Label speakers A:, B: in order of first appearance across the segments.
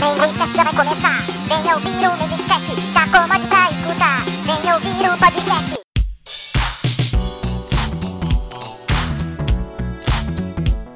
A: Musicast já vai começar. Venha ouvir o escutar. Venha ouvir o podcast.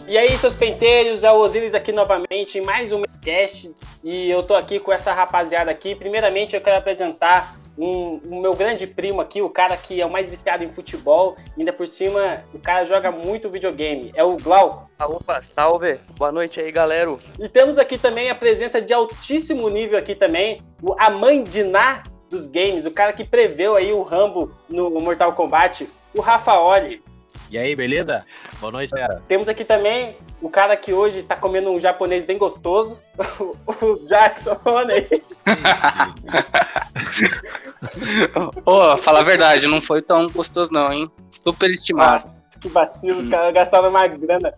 B: E aí, seus penteiros, é o Osiris aqui novamente em mais um Musicast. E eu tô aqui com essa rapaziada aqui. Primeiramente, eu quero apresentar um, o meu grande primo aqui, o cara que é o mais viciado em futebol. Ainda por cima, o cara joga muito videogame. É o Glauco.
C: Ah, Opa, salve! Boa noite aí, galera.
B: E temos aqui também a presença de altíssimo nível aqui também, o a mãe de Ná dos games, o cara que preveu aí o Rambo no Mortal Kombat, o Rafaoli.
D: E aí, beleza? Boa noite, galera.
B: Temos aqui também o cara que hoje tá comendo um japonês bem gostoso, o Jackson, aí.
E: Ô, fala a verdade, não foi tão gostoso não, hein? Super estimado.
B: Nossa, que vacilo, os caras gastaram uma grana.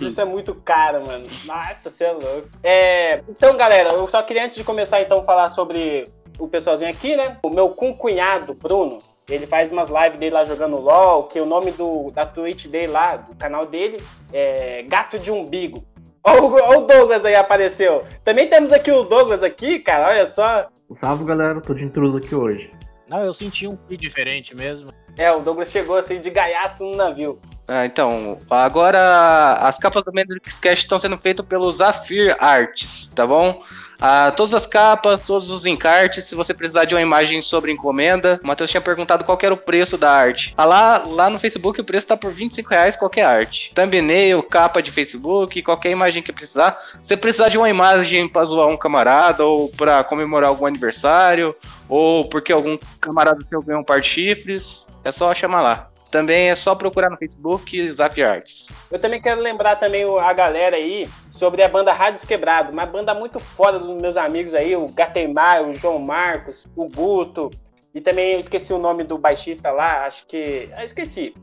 B: Isso é muito caro, mano. Nossa, você é louco. É, então, galera, eu só queria, antes de começar, então, falar sobre o pessoalzinho aqui, né? O meu cunhado, Bruno, ele faz umas lives dele lá jogando LOL, que o nome do, da Twitch dele lá, do canal dele, é Gato de Umbigo. Ó, o- Douglas aí apareceu. Também temos aqui o Douglas aqui, cara, olha só.
F: Salve galera, tô de intruso aqui hoje.
D: Não, eu senti um fio diferente mesmo.
B: É, o Douglas chegou assim de gaiato no navio.
E: Ah, então, agora as capas do Matrix Cast estão sendo feitas pelo Zafir Arts, tá bom? Ah, todas as capas, todos os encartes, se você precisar de uma imagem sobre encomenda, o Matheus tinha perguntado qual era o preço da arte. Ah, lá, lá no Facebook o preço tá por 25 reais qualquer arte. Thumbnail, capa de Facebook, qualquer imagem que precisar. Se precisar de uma imagem pra zoar um camarada, ou pra comemorar algum aniversário, ou porque algum camarada seu ganhou um par de chifres, é só chamar lá. Também é só procurar no Facebook Zafir Arts.
B: Eu também quero lembrar também a galera aí sobre a banda Rádios Quebrado, uma banda muito foda dos meus amigos aí, o Gatemar, o João Marcos, o Guto, e também eu esqueci o nome do baixista lá, acho que. Ah, esqueci.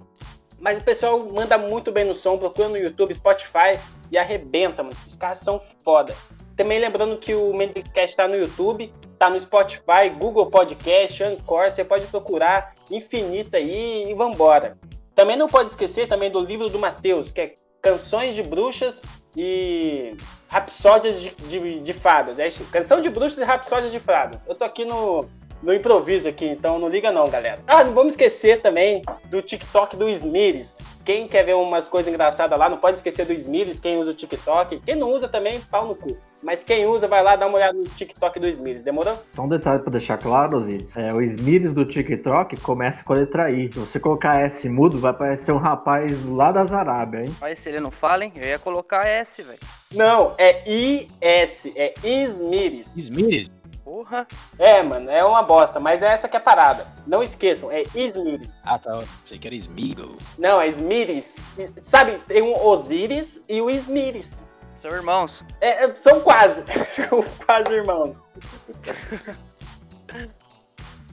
B: Mas o pessoal manda muito bem no som, procura no YouTube, Spotify e arrebenta, mano. Os caras são foda. Também lembrando que o Mendicast tá no YouTube, tá no Spotify, Google Podcast, Anchor, você pode procurar infinita aí e vambora. Também não pode esquecer também do livro do Matheus, que é Canções de Bruxas e Rapsódias de, de, de Fadas. É Canção de Bruxas e Rapsódias de Fadas. Eu tô aqui no, no improviso aqui, então não liga não, galera. Ah, não vamos esquecer também do TikTok do Smires. Quem quer ver umas coisas engraçadas lá, não pode esquecer do Smires, quem usa o TikTok. Quem não usa também, pau no cu. Mas quem usa, vai lá dar uma olhada no TikTok do Smires, demorou?
F: Só um detalhe pra deixar claro, Osiris. É, o Smires do TikTok começa com a letra I. Se você colocar S mudo, vai aparecer um rapaz lá das Arábia, hein?
C: Mas se ele não fala, hein? Eu ia colocar S, velho.
B: Não, é IS, é Smires.
D: Smires?
C: Porra.
B: É, mano, é uma bosta, mas é essa que é a parada. Não esqueçam, é Smires.
D: Ah, tá. Pensei que era Smeagol.
B: Não, é Smires. Sabe, tem um Osiris e o Smires.
C: São irmãos.
B: É, é, são quase. São quase irmãos.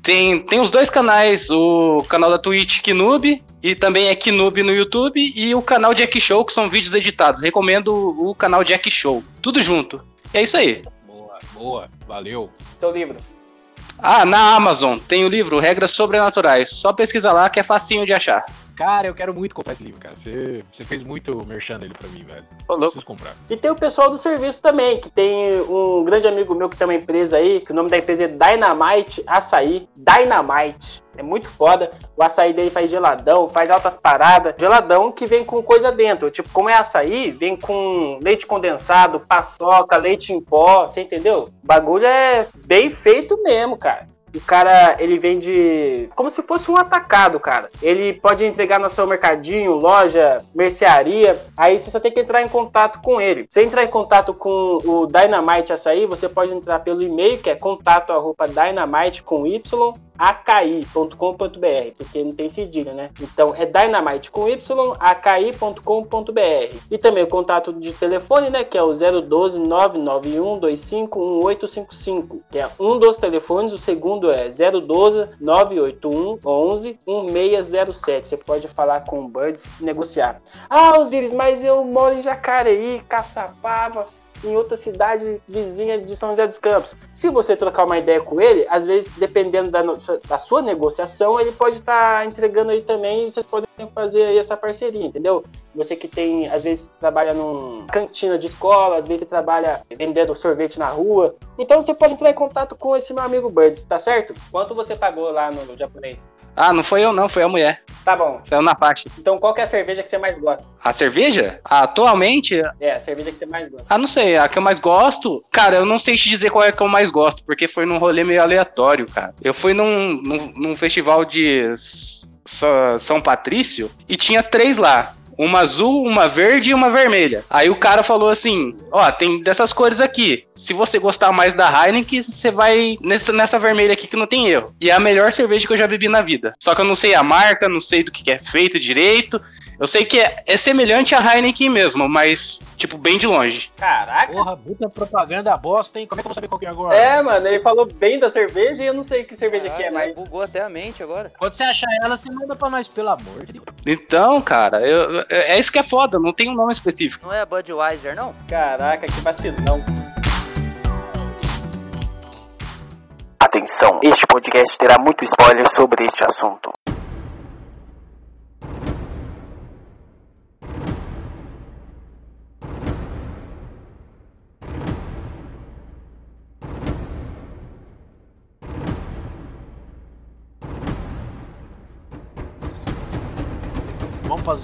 E: Tem, tem os dois canais, o canal da Twitch Kinub e também é Kinub no YouTube e o canal Jack Show, que são vídeos editados. Recomendo o canal Jack Show. Tudo junto. E é isso aí.
D: Boa. Valeu.
B: Seu livro.
E: Ah, na Amazon tem o livro Regras Sobrenaturais. Só pesquisa lá que é facinho de achar.
D: Cara, eu quero muito comprar esse livro, cara. Você, você fez muito merchan dele pra mim, velho.
E: Ô, louco.
D: Preciso comprar.
B: E tem o pessoal do serviço também, que tem um grande amigo meu que tem uma empresa aí, que o nome da empresa é Dynamite Açaí. Dynamite. É muito foda. O açaí dele faz geladão, faz altas paradas. Geladão que vem com coisa dentro. Tipo, como é açaí, vem com leite condensado, paçoca, leite em pó. Você entendeu? O bagulho é bem feito mesmo, cara. O cara, ele vende como se fosse um atacado, cara. Ele pode entregar no seu mercadinho, loja, mercearia. Aí você só tem que entrar em contato com ele. Você entrar em contato com o Dynamite Açaí, você pode entrar pelo e-mail, que é contato arroba dynamite com y aki.com.br, porque não tem cedilha, né? Então é dynamite com y, aki.com.br. E também o contato de telefone, né, que é o 012 991 25 1855, que é um dos telefones, o segundo é 012 981 11 1607. Você pode falar com o Birds e negociar. Ah, Osiris, mas eu moro em Jacareí, Caçapava, em outra cidade vizinha de São José dos Campos. Se você trocar uma ideia com ele, às vezes, dependendo da, da sua negociação, ele pode estar entregando aí também e vocês podem fazer aí essa parceria, entendeu? Você que tem, às vezes, trabalha num cantina de escola, às vezes você trabalha vendendo sorvete na rua. Então você pode entrar em contato com esse meu amigo Birds, tá certo? Quanto você pagou lá no japonês?
E: Ah, não foi eu não, foi a mulher.
B: Tá bom.
E: Saiu na parte.
B: Então qual que é a cerveja que você mais gosta?
E: A cerveja? Ah, atualmente,
B: É, a cerveja que você mais gosta.
E: ah, não sei, a que eu mais gosto. Cara, eu não sei te dizer qual é que eu mais gosto, porque foi num rolê meio aleatório, cara. Eu fui num, num, num festival de São Patrício e tinha três lá. Uma azul, uma verde e uma vermelha. Aí o cara falou assim: Ó, tem dessas cores aqui. Se você gostar mais da Heineken, você vai nessa, nessa vermelha aqui que não tem erro. E é a melhor cerveja que eu já bebi na vida. Só que eu não sei a marca, não sei do que que é feito direito. Eu sei que é, é semelhante à Heineken mesmo, mas, tipo, bem de longe.
B: Caraca!
D: Porra, puta propaganda bosta, hein? Como é que eu vou saber qual que é agora?
B: É, mano, ele falou bem da cerveja e eu não sei que cerveja que é,
C: Caralho,
B: mas.
C: Bugou até a mente agora.
D: Quando você achar ela, você manda pra nós, pelo amor de Deus.
E: Então, cara, eu- eu- é isso que é foda, não tem um nome específico.
C: Não é a Budweiser, não?
B: Caraca, que vacilão.
G: Atenção, este podcast terá muito spoiler sobre este assunto.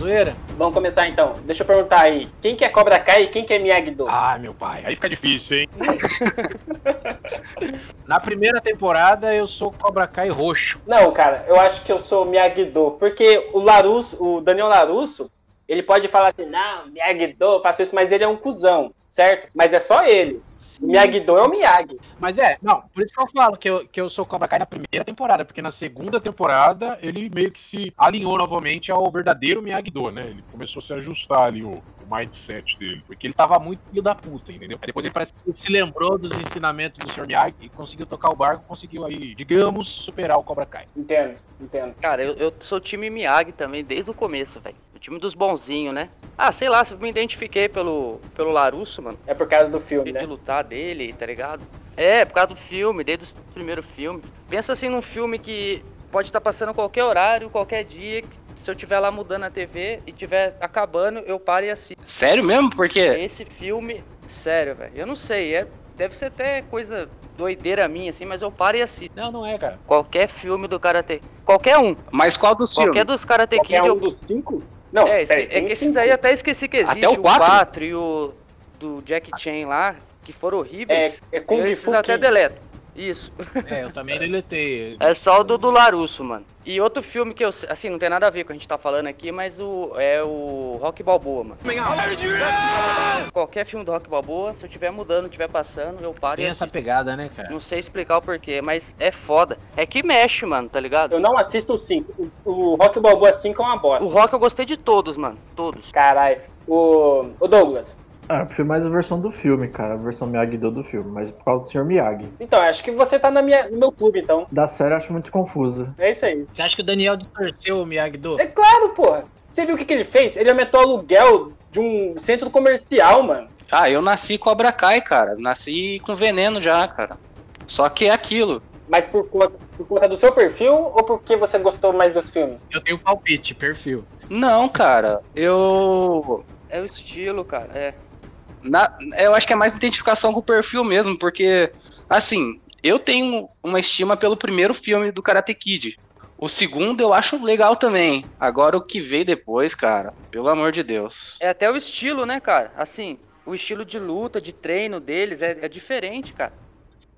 D: Zoeira?
B: Vamos começar então. Deixa eu perguntar aí. Quem que é Cobra Kai e quem que é Miyagi-Do?
D: Ah, meu pai, aí fica difícil, hein? Na primeira temporada eu sou Cobra Kai roxo.
B: Não, cara, eu acho que eu sou Miyagi-Do. Porque o Larusso, o Daniel Larusso, ele pode falar assim, não, Miyagi-Do, faço isso, mas ele é um cuzão, certo? Mas é só ele. Miyagi-Do é o Miyagi.
D: Mas é, não, por isso que eu falo que eu, que eu sou Cobra Kai na primeira temporada, porque na segunda temporada ele meio que se alinhou novamente ao verdadeiro Miyagi-Do, né? Ele começou a se ajustar ali o mindset dele, porque ele tava muito filho da puta, entendeu? Aí depois ele parece que ele se lembrou dos ensinamentos do Sr. Miyagi e conseguiu tocar o barco, conseguiu aí, digamos, superar o Cobra Kai.
B: Entendo, entendo.
C: Cara, eu, eu sou time Miyagi também, desde o começo, velho. O time dos bonzinhos, né? Ah, sei lá, me identifiquei pelo, pelo Larusso, mano.
B: É por causa do filme,
C: de
B: né?
C: lutar dele, tá ligado? É, por causa do filme, desde o primeiro filme. Pensa assim num filme que pode estar passando qualquer horário, qualquer dia. que Se eu tiver lá mudando a TV e tiver acabando, eu paro e assisto.
E: Sério mesmo? Porque
C: Esse filme, sério, velho. Eu não sei, é, deve ser até coisa doideira minha, assim, mas eu paro e assisto.
D: Não, não é, cara.
C: Qualquer filme do Karate. Qualquer um.
E: Mas qual dos
C: Qualquer
E: filmes?
C: dos Karate Kid
B: Qualquer
C: eu
B: um dos cinco? Não,
C: é, é
B: tem
C: que esses aí até esqueci que existe.
E: Até o quatro?
C: 4 e o do Jack Chan lá, que foram
B: É,
C: horríveis.
B: é Kung
C: esses até deleto. Isso.
D: É, eu também deletei.
C: É só o do, do Larusso, mano. E outro filme que eu. Assim, não tem nada a ver com o que a gente tá falando aqui, mas o é o Rock Balboa, mano. Qualquer filme do Rock Balboa, se eu tiver mudando, tiver passando, eu paro
D: Tem
C: e
D: essa pegada, né, cara?
C: Não sei explicar o porquê, mas é foda. É que mexe, mano, tá ligado?
B: Eu não assisto os cinco. O, o Rock Balboa 5 é uma
C: O
B: bosta.
C: Rock eu gostei de todos, mano. Todos.
B: Caralho. O, o Douglas.
F: Ah, eu prefiro mais a versão do filme, cara. A versão Miyagi-Do do filme, mas por causa do Sr. Miyagi.
B: Então, acho que você tá na minha, no meu clube, então.
F: Da série eu acho muito confusa.
B: É isso aí.
D: Você acha que o Daniel distorceu o Miyagi-Do?
B: É claro, porra. Você viu o que, que ele fez? Ele aumentou o aluguel de um centro comercial, mano.
E: Ah, eu nasci Cobra Kai, cara. Nasci com veneno já, cara. Só que é aquilo.
B: Mas por conta, por conta do seu perfil ou porque você gostou mais dos filmes?
D: Eu tenho palpite, perfil.
E: Não, cara. Eu.
C: É o estilo, cara. É.
E: Na, eu acho que é mais identificação com o perfil mesmo, porque, assim, eu tenho uma estima pelo primeiro filme do Karate Kid. O segundo eu acho legal também. Agora o que veio depois, cara, pelo amor de Deus.
C: É até o estilo, né, cara? Assim, o estilo de luta, de treino deles é, é diferente, cara.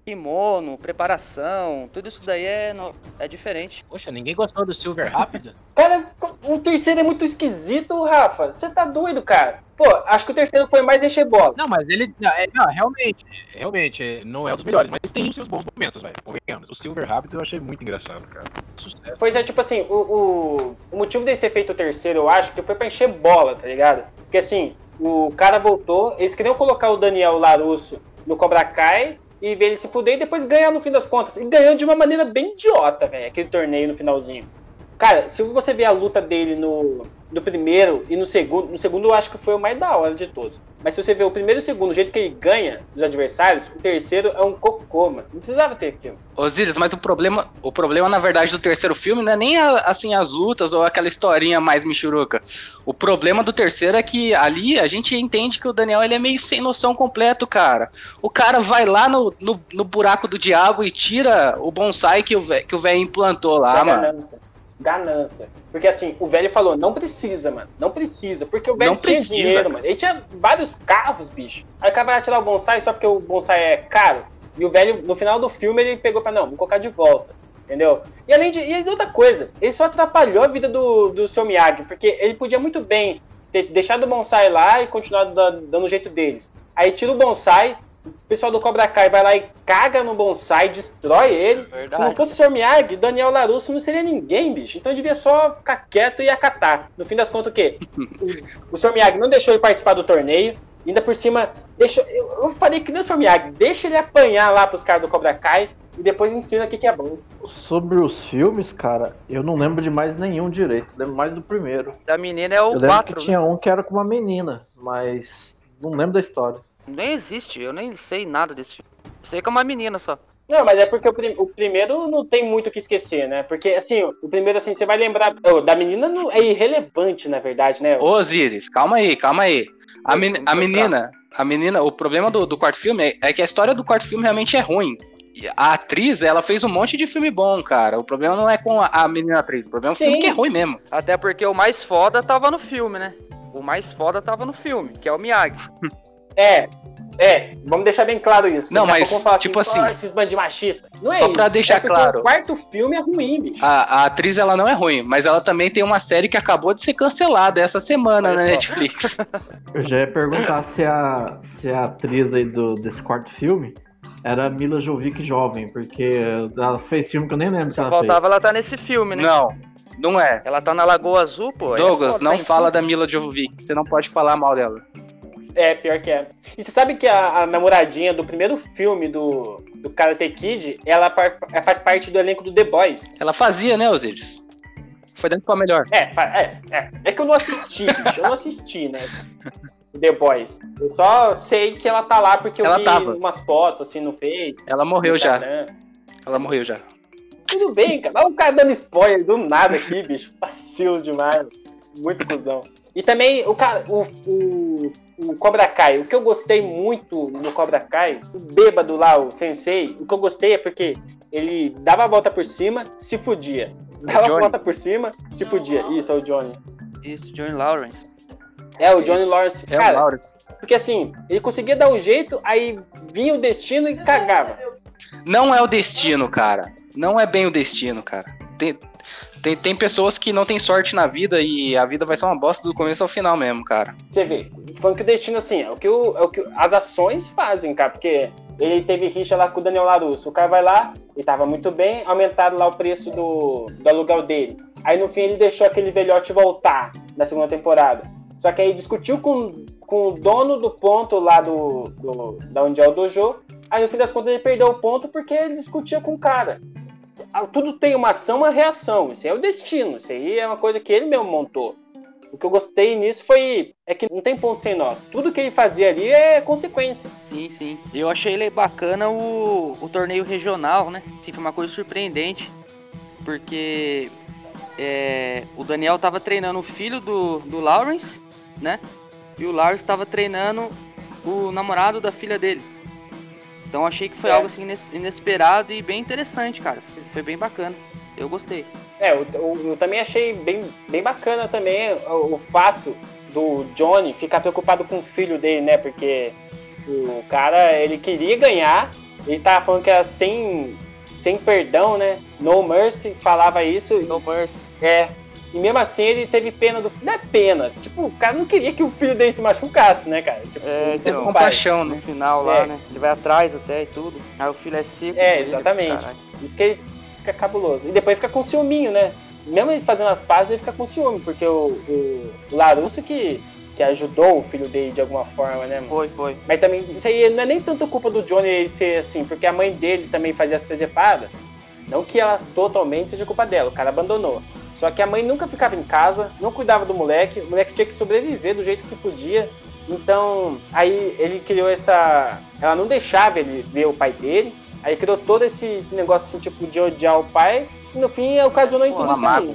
C: Kimono, preparação, tudo isso daí é, no- é diferente.
D: Poxa, ninguém gostou do Silver Rápido?
B: Cara, o terceiro é muito esquisito, Rafa. Você tá doido, cara. Pô, acho que o terceiro foi mais encher bola.
D: Não, mas ele. Não, é, não, realmente, realmente, não é um dos melhores, mas tem seus bons momentos, velho. Convenhamos. O Silver Rápido eu achei muito engraçado, cara. Sucesso.
B: Pois é, tipo assim, o, o, o motivo deles ter feito o terceiro, eu acho, que foi pra encher bola, tá ligado? Porque assim, o cara voltou, eles queriam colocar o Daniel Larusso no Cobra Kai e ver ele se fuder e depois ganhar no fim das contas. E ganhou de uma maneira bem idiota, velho, aquele torneio no finalzinho. Cara, se você ver a luta dele no, do primeiro e no segundo, no segundo eu acho que foi o mais da hora de todos. Mas se você ver o primeiro e o segundo, o jeito que ele ganha dos adversários, o terceiro é um cocô, mano. Não precisava ter aquilo.
E: Osíris, mas o problema, o problema, na verdade, do terceiro filme não é nem a- assim as lutas ou aquela historinha mais michuruca. O problema do terceiro é que ali a gente entende que o Daniel ele é meio sem noção completo, cara. O cara vai lá no, no, no buraco do diabo e tira o bonsai que o vé- que o velho implantou lá, mano.
B: Ganância. Porque assim, o velho falou, não precisa, mano. Não precisa. Porque o velho
E: Não
B: tinha
E: precisa.
B: dinheiro, mano. Ele tinha vários carros, bicho. Aí o cara vai tirar o bonsai só porque o bonsai é caro. E o velho, no final do filme, ele pegou pra, não, vou colocar de volta. Entendeu? E além de. E outra coisa, ele só atrapalhou a vida do, do seu Miyagi. Porque ele podia muito bem ter deixado o bonsai lá e continuado da- dando o jeito deles. Aí tira o bonsai. O pessoal do Cobra Kai vai lá e caga no bonsai, destrói ele.
C: Verdade.
B: Se não fosse o Sr. Miyagi, Daniel Larusso não seria ninguém, bicho. Então ele devia só ficar quieto e acatar. No fim das contas, o quê? O, Sr. Miyagi não deixou ele participar do torneio. Ainda por cima, deixou, eu, eu falei que nem o Sr. Miyagi, deixa ele apanhar lá pros caras do Cobra Kai e depois ensina o que, que é bom.
F: Sobre os filmes, cara, eu não lembro de mais nenhum direito. Lembro mais do primeiro.
C: Da menina é
F: Eu
C: o
F: lembro
C: 4.
F: que tinha um que era com uma menina, mas não lembro da história.
C: Nem existe, eu nem sei nada desse filme. Sei que é uma menina só.
B: Não, mas é porque o, prim- o primeiro não tem muito o que esquecer, né? Porque, assim, o primeiro, assim, você vai lembrar. ô, da menina não, é irrelevante, na verdade, né?
E: Ô, Osiris, calma aí, calma aí. A, men- a menina, a menina, o problema do, do quarto filme é, é que a história do quarto filme realmente é ruim. E A atriz, ela fez um monte de filme bom, cara. O problema não é com a, a menina atriz, o problema é o filme
B: Sim.
E: que é ruim mesmo.
C: Até porque o mais foda tava no filme, né? O mais foda tava no filme, que é o Miyagi.
B: É, é, vamos deixar bem claro isso.
E: Não, mas,
B: falar
E: tipo
B: assim,
E: assim,
B: "Ah, esses bandos machistas. Não é
E: só
B: isso.
E: pra deixar
B: é
E: claro.
B: O quarto filme é ruim, bicho.
E: A, a atriz, ela não é ruim, mas ela também tem uma série que acabou de ser cancelada essa semana
C: Olha
E: na
C: só.
E: Netflix.
F: Eu já ia perguntar se a, se a atriz aí do, desse quarto filme era a Mila Jovic jovem, porque ela fez filme que eu nem lembro que
C: Só
F: ela
C: faltava
F: fez.
C: ela tá nesse filme, né?
E: não, não é.
C: Ela tá na Lagoa Azul, pô. é
E: Douglas,
C: foda,
E: não
C: tá
E: fala da Mila Jovovich, você não pode falar mal dela.
B: É, pior que é. E você sabe que a, a namoradinha do primeiro filme do, do Karate Kid, ela par- faz parte do elenco do The Boys.
E: Ela fazia, né, Osiris? Foi dentro pra melhor.
B: É, é, é. É que eu não assisti, bicho. Eu não assisti, né? The Boys. Eu só sei que ela tá lá porque eu
E: Ela
B: vi
E: tava.
B: umas fotos assim no Face.
E: Ela morreu já. Ela morreu já.
B: Tudo bem, cara. Olha o cara dando spoiler do nada aqui, bicho. Vacilo demais. Muito cuzão. E também o cara, o, o, o Cobra Kai. O que eu gostei muito no Cobra Kai, o bêbado lá, o sensei, o que eu gostei é porque ele dava a volta por cima, se fudia. Dava a
E: Johnny.
B: volta por cima, se fudia. Isso, é o Johnny.
C: Isso, John Lawrence.
B: É, o Johnny Lawrence.
E: É o
B: Cara,
E: Lawrence.
B: porque assim, ele conseguia dar um jeito, aí vinha o destino e cagava.
E: Não é o destino, cara. Não é bem o destino, cara. Tem, tem, tem pessoas que não têm sorte na vida e a vida vai ser uma bosta do começo ao final mesmo, cara.
B: Você vê, falando que o destino, assim, é o que, o, é o que as ações fazem, cara, porque ele teve rixa lá com o Daniel Larusso. O cara vai lá, e tava muito bem, aumentaram lá o preço do, do aluguel dele. Aí no fim ele deixou aquele velhote voltar na segunda temporada. Só que aí discutiu com, com o dono do ponto lá do, do da onde é o dojo. Aí no fim das contas ele perdeu o ponto porque ele discutia com o cara. Ah, Tudo tem uma ação, uma reação. Isso aí é o destino. Isso aí é uma coisa que ele mesmo montou. O que eu gostei nisso foi é que não tem ponto sem nó. Tudo que ele fazia ali é consequência.
C: Sim, sim. Eu achei ele bacana o, o torneio regional, né? Sim, foi uma coisa surpreendente. Porque é, o Daniel tava treinando o filho do, do Lawrence, né? E o Lawrence tava treinando o namorado da filha dele. Então achei que foi
B: É.
C: algo assim ines- inesperado e bem interessante, cara. Foi- Foi bem bacana. Eu gostei.
B: É, eu, eu- eu também achei bem, bem bacana também o, o fato do Johnny ficar preocupado com o filho dele, né? Porque o cara, ele queria ganhar, ele tava falando que era sem, sem perdão, né? No mercy, falava isso.
C: No Mercy.
B: É. E mesmo assim ele teve pena do. Não é pena. Tipo, o cara não queria que o filho dele se machucasse, né, cara? Tipo,
C: É,
B: ele teve
C: então.
B: pai.
E: Compaixão,
C: No
E: né?
C: final lá,
B: É.
C: né? Ele vai atrás até e tudo. Aí o filho é seco.
B: É, exatamente.
C: caralho.
B: Isso que ele fica cabuloso. E depois fica com ciúminho, né? Mesmo eles fazendo as pazes, ele fica com ciúme, porque o, o, Larusso que, que ajudou o filho dele de alguma forma, né, mano?
C: Foi, foi.
B: Mas também, isso aí não é nem tanto culpa do Johnny ser assim, porque a mãe dele também fazia as presepadas. Não que ela totalmente seja culpa dela, o cara abandonou. Só que a mãe nunca ficava em casa, não cuidava do moleque, o moleque tinha que sobreviver do jeito que podia. Então, aí ele criou essa. Ela não deixava ele ver o pai dele. Aí criou todo esse negócio assim, tipo, de odiar o pai. E no fim ocasionou em tudo isso aí.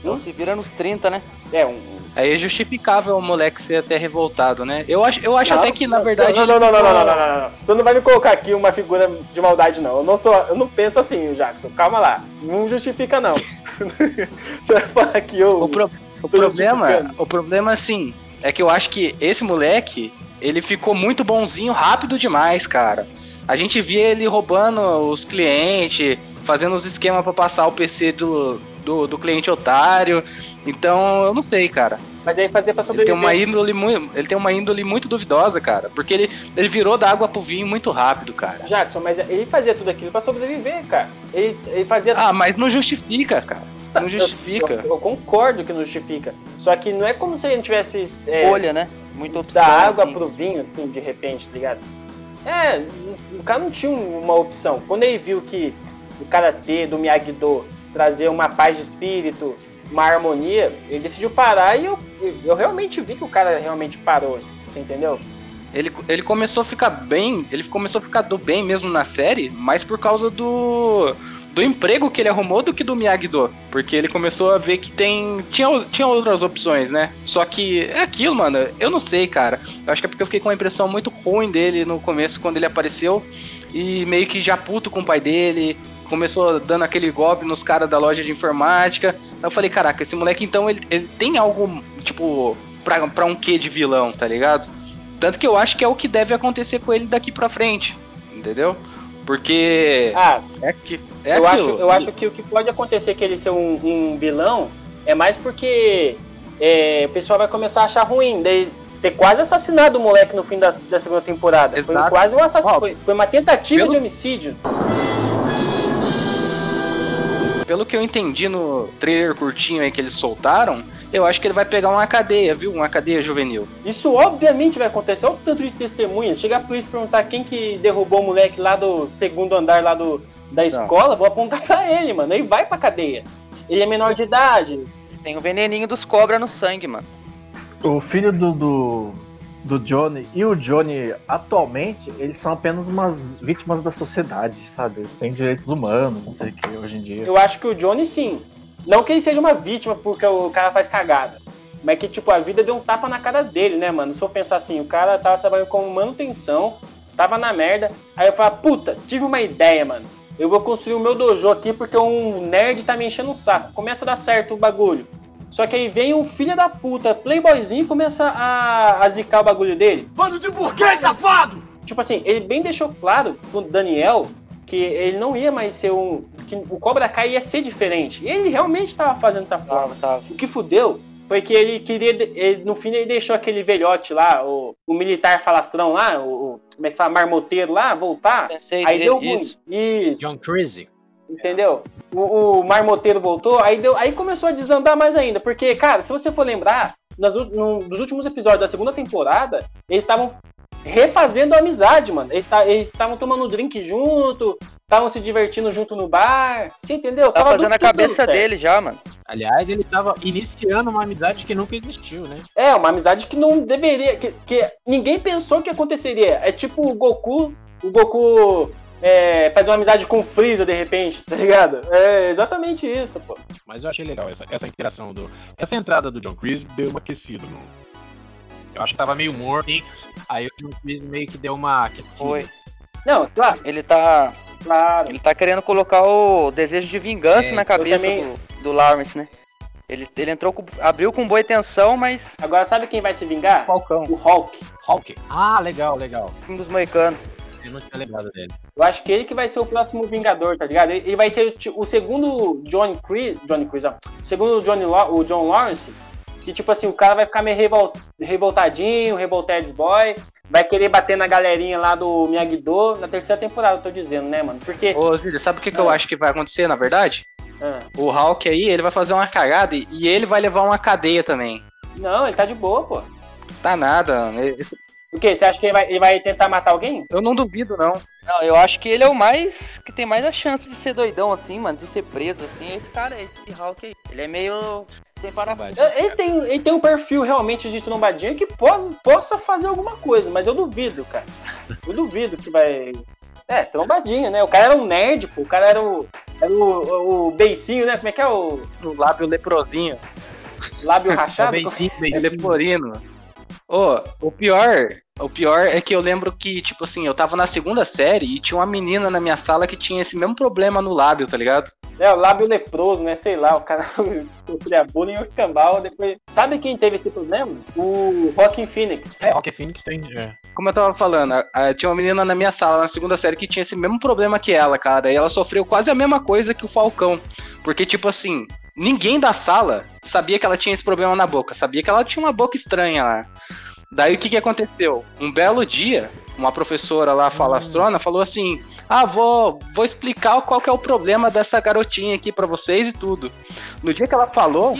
C: Então se vira nos 30, né?
B: É, um.
E: Aí é justificável o moleque ser até revoltado, né? Eu acho, eu acho
B: Não,
E: até que, na verdade.
B: Não, não, não, não, não, não,
E: ficou-
B: não, não, não. Você não vai me colocar aqui uma figura de maldade, não. Eu não sou. Eu não penso assim, Jackson. Calma lá. Não justifica, não. Você vai falar que eu.
E: O, pro- o problema, o problema, assim, é que eu acho que esse moleque, ele ficou muito bonzinho rápido demais, cara. A gente via ele roubando os clientes, fazendo os esquemas pra passar o PC do, do, do cliente otário. Então, eu não sei, cara.
B: Mas aí fazia pra
E: Ele
B: sobreviver.
E: tem uma índole muito, ele tem uma índole muito duvidosa, cara. Porque ele, ele virou da água pro vinho muito rápido, cara.
B: Jackson, mas ele fazia tudo aquilo pra sobreviver, cara. Ele, ele fazia.
E: Ah, mas não justifica, cara. Não justifica.
B: Eu, eu concordo que não justifica. Só que não é como se ele tivesse. É,
C: Olha, né? Muita opção.
B: da água
C: assim.
B: pro vinho, assim, de repente, tá ligado? É, o cara não tinha uma opção. Quando ele viu que o karatê do Miyagi-Do trazia uma paz de espírito, uma harmonia, ele decidiu parar e eu, eu realmente vi que o cara realmente parou. Você entendeu?
E: Ele, ele começou a ficar bem, ele começou a ficar do bem mesmo na série, mais por causa do do emprego que ele arrumou do que do Miyagi-Do, porque ele começou a ver que tem tinha, tinha outras opções, né? Só que é aquilo, mano, eu não sei, cara. Eu acho que é porque eu fiquei com uma impressão muito ruim dele no começo quando ele apareceu e meio que já puto com o pai dele, começou dando aquele golpe nos caras da loja de informática. Aí eu falei, caraca, esse moleque então ele, ele tem algo tipo pra, pra um quê de vilão, tá ligado? Tanto que eu acho que é o que deve acontecer com ele daqui pra frente. Entendeu? Porque.
B: Ah,
E: É, que, é
B: eu, acho, eu acho que o que pode acontecer que ele ser um, um vilão é mais porque é, o pessoal vai começar a achar ruim. Daí, ter quase assassinado o moleque no fim da, da segunda temporada. Foi
E: Exato.
B: quase um assassinato.
E: Ó,
B: Foi, foi uma tentativa
E: pelo-
B: de homicídio.
E: Pelo que eu entendi no trailer curtinho aí que eles soltaram, eu acho que ele vai pegar uma cadeia, viu? Uma cadeia juvenil.
B: Isso obviamente vai acontecer. Olha o tanto de testemunhas. Chegar a polícia e perguntar quem que derrubou o moleque lá do segundo andar lá do, da escola, vou apontar pra ele, mano. Ele vai pra cadeia. Ele é menor de idade.
C: Tem o veneninho dos cobras no sangue, mano.
F: O filho do, do, do Johnny e o Johnny, atualmente, eles são apenas umas vítimas da sociedade, sabe? Eles têm direitos humanos, não sei o que, hoje em dia.
B: Eu acho que o Johnny sim. Não que ele seja uma vítima porque o cara faz cagada. Mas que, tipo, a vida deu um tapa na cara dele, né, mano? Se eu pensar assim, o cara tava trabalhando como manutenção, tava na merda. Aí eu falo, puta, tive uma ideia, mano. Eu vou construir o meu dojo aqui porque um nerd tá me enchendo o saco. Começa a dar certo o bagulho. Só que aí vem um filho da puta, playboyzinho, e começa a, a zicar o bagulho dele.
H: Bando de burguês safado!
B: Tipo assim, ele bem deixou claro pro Daniel que ele não ia mais ser um. que o Cobra Kai ia ser diferente. E ele realmente tava fazendo dessa forma.
C: Tava, tava.
B: O que fudeu foi que ele queria. ele- no fim, ele deixou aquele velhote lá, o, o militar falastrão lá, o, o- Como é que fala? Marmoteiro lá, voltar.
C: Pensei
B: Aí deu ruim.
C: isso.
B: Isso.
D: John Crazy.
B: Entendeu? O, o marmoteiro voltou, aí, deu, aí começou a desandar mais ainda. Porque, cara, se você for lembrar, nas, u- no- nos últimos episódios da segunda temporada, eles estavam refazendo a amizade, mano. Eles ta- eles estavam tomando drink junto, estavam se divertindo junto no bar. Você entendeu?
C: Tá
B: Tava
C: fazendo a cabeça dele já, mano.
D: Aliás, ele tava iniciando uma amizade que nunca existiu, né?
B: É, uma amizade que não deveria. Que, que ninguém pensou que aconteceria. É tipo o Goku. O Goku é, fazer uma amizade com o Freeza de repente, tá ligado? É exatamente isso, pô.
D: Mas eu achei legal essa, essa interação do. Essa entrada do John Chris deu uma aquecida no. Eu acho que tava meio morto, hein? Aí o John Chris meio que deu uma aquecida.
C: Foi.
B: Não, claro,
C: Ele tá.
B: claro.
C: Ele tá querendo colocar o desejo de vingança
D: É,
C: na cabeça
B: também-
C: do, do Lawrence, né? Ele, ele entrou com, abriu com boa intenção, mas
B: Agora sabe quem vai se vingar?
C: Falcão,
B: O Hulk.
D: Hulk. Ah, legal, legal.
C: um dos moicanos.
D: Eu não tinha lembrado dele.
B: Eu acho que ele que vai ser o próximo Vingador, tá ligado? Ele ele vai ser o segundo Johnny Chris, Johnny Chris, ó. O segundo Johnny Law- o John Lawrence, que tipo assim, o cara vai ficar meio revol- revoltadinho, revoltades boy, vai querer bater na galerinha lá do Miyagi-Do na terceira temporada, eu tô dizendo, né, mano? Porque
E: Ô, Zílio, sabe o que, que eu
B: Ah.
E: acho que vai acontecer, na verdade?
B: ah,
E: O Hulk aí, ele vai fazer uma cagada e- e ele vai levar uma cadeia também.
B: não, ele tá de boa, pô.
E: Tá nada. esse-
B: O quê? Você acha que ele vai, ele vai tentar matar alguém?
E: eu não duvido, não.
C: Não, eu acho que ele é o mais. que tem mais a chance de ser doidão assim, mano, de ser preso assim. É esse cara, é esse Hulk aí. Ele é meio. sem parafuso.
B: Ele tem, ele tem um perfil realmente de trombadinha que possa, possa fazer alguma coisa, mas eu duvido, cara. Eu duvido que vai. É, trombadinha, né? O cara era um nerd, pô. O cara era o. Era o, o beicinho, né? Como é que é o
E: O lábio leprosinho.
B: lábio rachado?
D: bem sim, bem
E: É leporino. Ô, o pior, o pior é que eu lembro que, tipo assim, eu tava na segunda série e tinha uma menina na minha sala que tinha esse mesmo problema no lábio, tá ligado?
B: É, o lábio leproso, né? Sei lá, o cara sofria bullying e o escambau. Depois... Sabe quem teve esse problema? O Rockin' Phoenix.
D: É, Rock Phoenix tem. É.
E: Como eu tava falando, a- a- tinha uma menina na minha sala na segunda série que tinha esse mesmo problema que ela, cara. E ela sofreu quase a mesma coisa que o Falcão. Porque, tipo assim, ninguém da sala sabia que ela tinha esse problema na boca. Sabia que ela tinha uma boca estranha lá. Daí o que que aconteceu? Um belo dia, uma professora lá falastrona falou assim: Ah, vou, vou explicar qual que é o problema dessa garotinha aqui pra vocês e tudo. No dia que ela falou,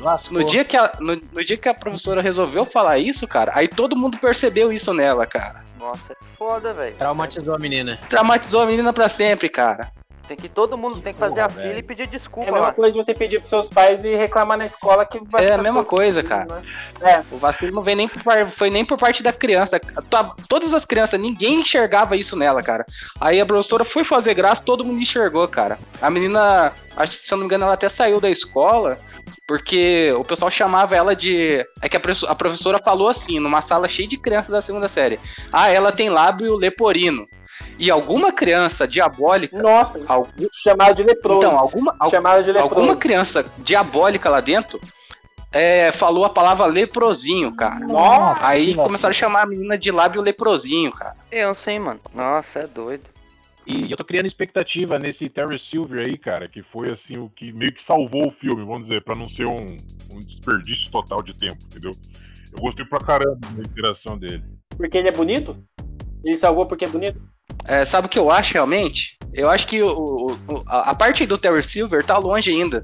D: lascou.
E: no dia, que a, no, no dia que a professora resolveu falar isso, cara, aí todo mundo percebeu isso nela, cara.
C: Nossa, é foda, velho.
D: Traumatizou a menina.
E: Traumatizou a menina pra sempre, cara.
C: Tem que todo mundo tem que fazer
D: Porra,
C: a fila
D: velho.
C: e pedir
B: É
C: desculpa
B: a mesma
C: lá.
B: coisa de você pedir pros seus pais e reclamar na escola que vai
E: É a mesma coisa, cara.
B: né?
E: O vacilo não vem nem por, foi nem por parte da criança. To- Todas as crianças, ninguém enxergava isso nela, cara. Aí a professora foi fazer graça, todo mundo enxergou, cara. A menina, acho que se eu não me engano, ela até saiu da escola. Porque o pessoal chamava ela de. É que a professora falou assim, numa sala cheia de crianças da segunda série. Ah, ela tem lábio leporino. E alguma criança diabólica.
B: Nossa,
E: algum-
B: chamado de leproso.
E: então, alguma, al-
B: de leproso.
E: alguma criança diabólica lá dentro é, falou a palavra leprosinho, cara.
B: Nossa,
E: Aí começaram a chamar a menina de lábio leprosinho, cara.
C: Eu sei, mano. Nossa, é doido.
D: E eu tô criando expectativa nesse Terry Silver aí, cara, que foi assim o que meio que salvou o filme, vamos dizer, pra não ser um, um desperdício total de tempo, entendeu? Eu gostei pra caramba da interação dele.
B: porque ele é bonito? Ele salvou porque é bonito?
E: É, sabe o que eu acho realmente? Eu acho que o, o- a parte do Terry Silver tá longe ainda.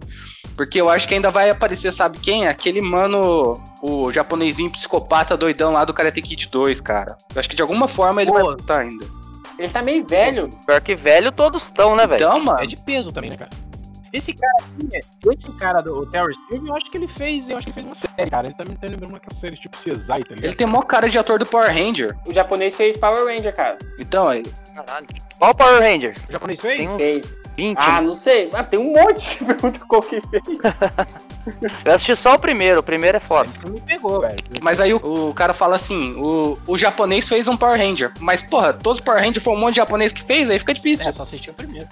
E: Porque eu acho que ainda vai aparecer, sabe quem? Aquele mano, o japonesinho psicopata doidão lá do Karate Kid 2, cara. Eu acho que de alguma forma ele
D: Pô.
E: vai voltar ainda.
B: Ele tá meio velho.
C: Pior que velho todos estão, né, velho?
E: Então,
D: É
E: mano,
D: de peso também, né, cara? Esse cara aqui, né, esse cara do Terry Silver, eu acho que ele fez, eu acho que ele fez uma série, cara. Ele também tá lembrando uma série tipo CSI, tá ligado?
E: ele tem mó cara de ator do Power Ranger.
B: O japonês fez Power Ranger, cara.
E: Então, ele-
C: Caralho. Qual Power Rangers?
D: O japonês fez?
C: Tem uns
B: Fez.
C: 20.
B: Ah, não sei. Mas tem um monte de pergunta qual que fez.
C: Eu assisti só o primeiro. O primeiro é foda.
D: Isso me pegou, velho.
E: mas aí o, o cara fala assim: o, o japonês fez um Power Ranger. Mas, porra, todos os Power Rangers foi um monte de japonês que fez, aí fica difícil.
D: É, só assisti o primeiro.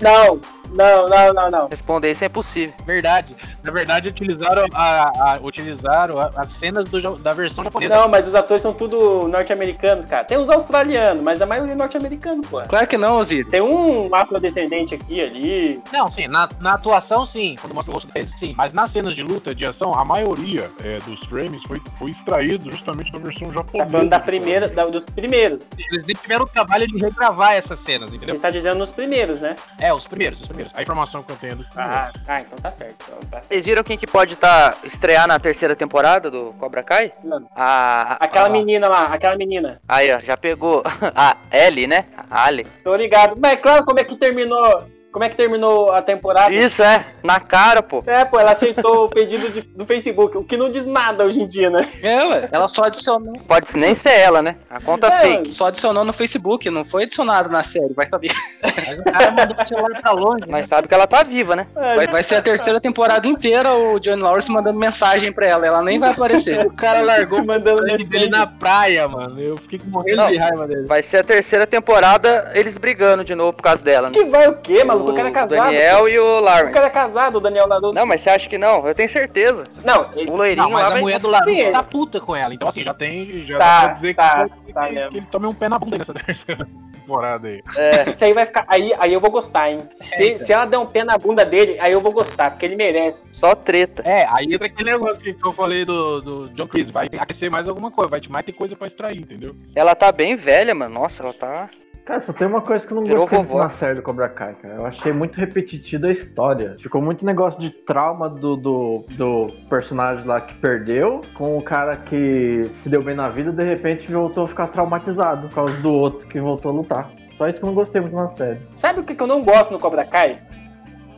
B: Não, não, não, não, não.
C: Responder isso é impossível.
D: Verdade. Na verdade, utilizaram, a, a- utilizaram as cenas do da versão japonesa.
B: Não, mas os atores são tudo norte-americanos, cara. Tem os australianos, mas a maioria é norte-americano, pô.
E: Claro que não, Osiris.
B: Tem um afrodescendente aqui, ali.
D: Não, sim, na, na atuação sim, quando mostra o rosto deles, sim. Mas nas cenas de luta, de ação, a maioria é, dos frames foi, foi extraído justamente da versão
B: Tá
D: japonesa.
B: falando da primeira, da- dos primeiros.
D: Eles tiveram o trabalho de regravar essas cenas,
B: Você
D: entendeu?
B: está dizendo nos primeiros, né?
D: É, os primeiros, os primeiros. A informação que eu tenho é dos primeiros.
B: Ah, ah então tá certo. Então tá certo.
C: Vocês viram quem que pode estar estrear na terceira temporada do Cobra Kai?
B: Não.
C: A,
B: Aquela
C: a-
B: menina lá, aquela menina.
C: Aí, ó, já pegou. A Ellie, né? A Ali.
B: Tô ligado. Mas é claro como é que terminou. Como é que terminou a temporada?
C: Isso, é. Na cara, pô.
B: É, pô, ela aceitou o pedido de- do Facebook, o que não diz nada hoje em dia, né?
E: É, ué. Ela só adicionou.
C: Pode nem ser ela, né? A conta
B: É,
C: fake.
E: Só adicionou no Facebook, não foi adicionado na série, vai saber.
D: Mas o cara mandou o celular pra longe. né?
C: Mas sabe que ela tá viva, né?
E: Vai, vai ser a terceira temporada inteira o Johnny Lawrence mandando mensagem pra ela, ela nem vai aparecer.
D: O cara largou
B: mandando
D: sangue dele
B: mensagem.
D: na praia, mano. Eu fiquei morrendo
C: Não.
D: de raiva dele.
C: Vai ser a terceira temporada eles brigando de novo por causa dela, né?
B: Que vai o quê, maluco? O cara é casado.
C: Daniel e o
B: O
C: Lawrence.
B: cara é casado, o Daniel Larusso.
C: Não, mas você acha que não? Eu tenho certeza.
B: Não, ele...
C: O loirinho
D: Não, mas
C: lá
D: a mulher do Larusso
B: ele-
D: tá puta com ela. Então, assim, já tem. Já
B: Tá,
D: dá dizer
B: tá,
D: que,
B: tá
D: que-
B: mesmo.
D: que ele tome um pé na bunda nessa terceira temporada aí.
C: É,
B: Isso aí vai ficar. Aí, aí eu vou gostar, hein? Se,
D: então.
B: se ela der um pé na bunda dele, aí eu vou gostar, porque ele merece.
C: só treta.
D: É, aí entra aquele negócio que eu falei do, do John Chris. Vai aquecer mais alguma coisa, vai mais ter coisa pra extrair, entendeu?
C: Ela tá bem velha, mano. Nossa, ela tá...
F: Cara, só tem uma coisa que eu não
C: Virou
F: gostei muito
C: vovó.
F: na série do Cobra Kai, cara. Eu achei muito repetitivo a história. Ficou muito negócio de trauma do, do, do personagem lá que perdeu, com o cara que se deu bem na vida, de repente voltou a ficar traumatizado por causa do outro que voltou a lutar. Só isso que eu não gostei muito na série.
B: Sabe o que que eu não gosto no Cobra Kai?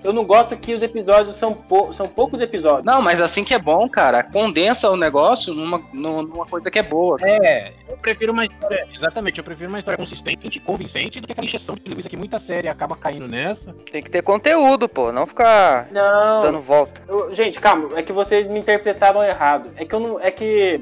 B: Eu não gosto que os episódios são, pou- são poucos episódios.
E: Não, mas assim que é bom, cara. Condensa o negócio numa, numa coisa que é boa.
D: É, eu prefiro uma história. Exatamente, eu prefiro uma história consistente, convincente, do que aquela injeção de linguiça que muita série acaba caindo nessa.
C: Tem que ter conteúdo, pô. Não ficar
B: Não.
C: dando volta.
B: Eu- gente, calma, é que vocês me interpretaram errado. É que eu não. É que.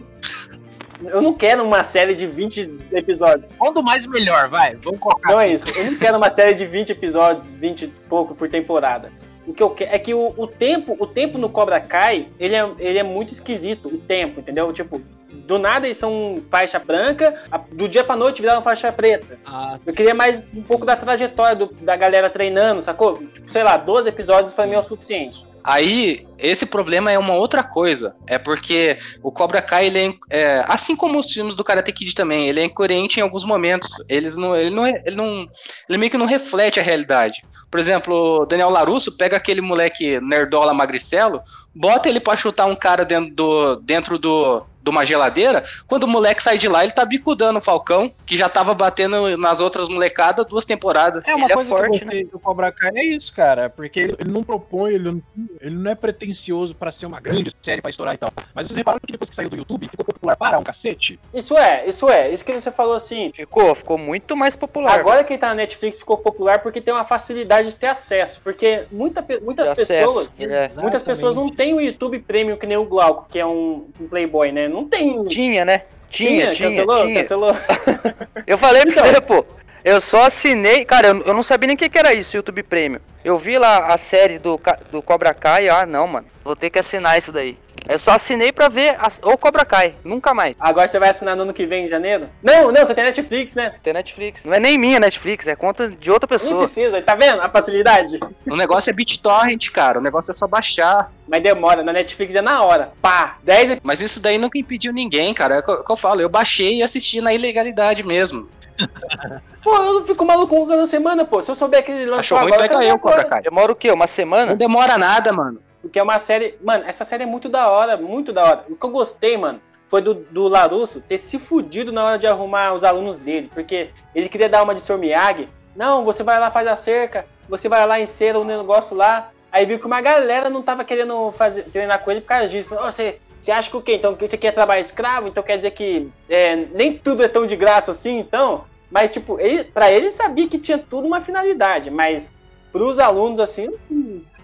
B: Eu não quero uma série de 20 episódios.
D: Quando mais melhor, vai. Vamos colocar.
B: Não é isso. Eu não quero uma série de 20 episódios, 20 e pouco por temporada. O que eu quero é que o, o tempo, o tempo no Cobra Kai, ele é, ele é muito esquisito, o tempo, entendeu? Tipo, do nada eles são faixa branca, do dia pra noite viraram faixa preta.
D: Ah,
B: Eu queria mais um pouco da trajetória do- da galera treinando, sacou? Tipo, sei lá, 12 episódios pra mim é o suficiente.
E: Aí, esse problema é uma outra coisa. É porque o Cobra Kai, ele é, é, assim como os filmes do Karate Kid também, ele é incoerente em alguns momentos. Eles não, ele, não, ele não. Ele meio que não reflete a realidade. Por exemplo, o Daniel Larusso pega aquele moleque nerdola magricelo, bota ele pra chutar um cara dentro do. dentro do. De uma geladeira, quando o moleque sai de lá, ele tá bicudando o Falcão, que já tava batendo nas outras molecadas duas temporadas.
D: É uma
C: Ele é
D: coisa
C: forte,
D: que eu gostei do Cobra Kai é isso, cara. Porque ele, ele não propõe, ele não, ele não é pretencioso pra ser uma grande série pra estourar e tal. Mas vocês repararam que depois que saiu do YouTube, ficou popular para um cacete?
B: Isso é, isso é. Isso que você falou assim.
C: Ficou, ficou muito mais popular.
B: Agora que tá na Netflix ficou popular porque tem uma facilidade de ter acesso. Porque muita, muitas
C: De acesso,
B: pessoas.
C: é.
B: Muitas pessoas não têm o YouTube Premium que nem o Glauco, que é um, um Playboy, né? Não tem.
C: Tinha, né? Tinha, tinha,
B: cancelou?
C: tinha.
B: Cancelou.
C: Eu falei pra
B: Então.
C: você, pô. Eu só assinei. Cara, eu, eu não sabia nem o que, que era isso, YouTube Premium. Eu vi lá a série do, do Cobra Kai. Ah, não, mano. Vou ter que assinar isso daí. Eu só assinei pra ver a- o Cobra Kai. Nunca mais.
B: Agora você vai assinar no ano que vem, em janeiro? Não, não, você tem Netflix, né?
C: Tem Netflix. Não é nem minha Netflix, é conta de outra pessoa.
B: precisa, tá vendo a facilidade?
E: O negócio é BitTorrent, cara. O negócio é só baixar.
B: Mas demora, na Netflix é na hora. Pá, 10
E: Mas isso daí nunca impediu ninguém, cara. É o que eu- o que eu falo. Eu baixei e assisti na ilegalidade mesmo.
B: Pô, eu não fico maluco na semana, pô. Se eu souber que ele lançou
E: Achou ruim,
B: agora,
E: pega
B: eu
E: Cobra. Kai.
C: Demora o quê? Uma
E: Não
C: semana?
E: demora nada, mano.
B: Porque é uma série. Mano, essa série é muito da hora, muito da hora. O que eu gostei, mano, foi do, do Larusso ter se fudido na hora de arrumar os alunos dele. Porque ele queria dar uma de Sr. Miyagi. Não, você vai lá, faz a cerca. Você vai lá, encera o negócio lá. Aí viu que uma galera não tava querendo fazer, treinar com ele por causa disso. Falou, "Ô, você, você acha que o quê? Então que você quer trabalhar escravo? Então quer dizer que é, nem tudo é tão de graça assim, então? Mas, tipo, ele, pra ele sabia que tinha tudo uma finalidade. Mas pros alunos, assim,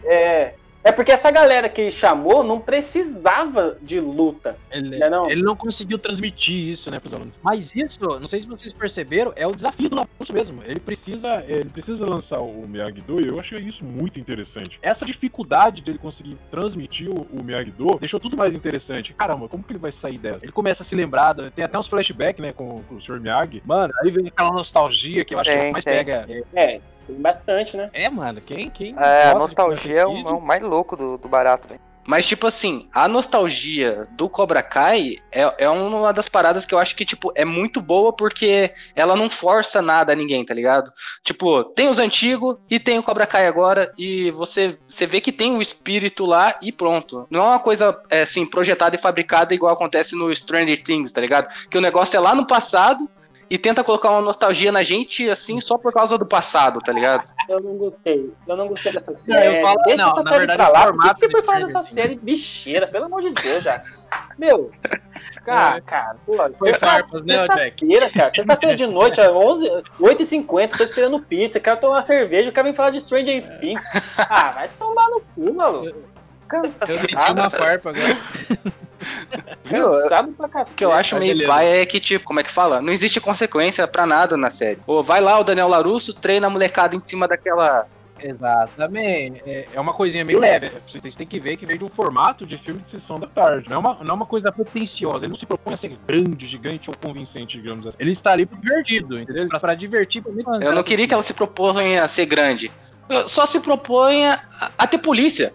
B: é. É porque essa galera que ele chamou não precisava de luta.
D: Ele,
B: Não é não?
D: ele não conseguiu transmitir isso, né, pros alunos. Mas isso, não sei se vocês perceberam, é o desafio do Larusso mesmo. Ele precisa, ele precisa lançar o Miyagi-Do e eu achei isso muito interessante. Essa dificuldade dele conseguir transmitir o, o Miyagi-Do deixou tudo mais interessante. Caramba, como que ele vai sair dessa? Ele começa a se lembrar, tem até uns flashbacks, né, com, com o Sr. Miyagi. Mano, aí vem aquela nostalgia que eu acho que o
C: Tem,
D: que mais
C: tem.
D: pega. É,
B: É, bastante, né?
D: é, mano, quem, quem
C: É, a nostalgia é o, é o mais louco do, do barato, velho.
E: Mas, tipo assim, a nostalgia do Cobra Kai é, é uma das paradas que eu acho que, tipo, é muito boa porque ela não força nada a ninguém, tá ligado? Tipo, tem os antigos e tem o Cobra Kai agora e você, você vê que tem o espírito lá e pronto. Não é uma coisa, é, assim, projetada e fabricada igual acontece no Stranger Things, tá ligado? Que o negócio é lá no passado e tenta colocar uma nostalgia na gente, assim, só por causa do passado, tá ligado?
B: Eu não gostei. Eu não gostei dessa
D: Não,
B: série.
D: eu falo-
B: Deixa
D: não,
B: essa
D: na
B: série
D: verdade,
B: pra
D: o
B: lá. Por que você foi falar dessa série bicheira? Pelo amor de Deus, já. Meu. Cara, cara, pô,
D: né, Jack?
B: sexta-feira, cara. Sexta-feira de noite, às 11, 8h50, tô esperando pizza, quero tomar uma cerveja, o cara vem falar de Stranger Things. Ah, vai tomar no cu, maluco.
D: Eu senti
B: Cansado,
D: uma farpa agora.
B: cansado pra cacete.
E: O que eu acho meio pai é que, tipo, como é que fala? Não existe consequência pra nada na série. Pô, vai lá o Daniel Larusso, treina a molecada em cima daquela.
D: Exatamente. É, é uma coisinha meio leve. Vocês têm que ver que veio de um formato de filme de sessão da tarde. Não é uma, não é uma coisa pretensiosa. Ele não se propõe a ser grande, gigante ou convincente, digamos assim. Ele está ali pro divertido, entendeu? Pra, pra divertir. Pra mim,
E: Eu não queria que ela se proponha a ser grande. Só se propõe a, a ter polícia.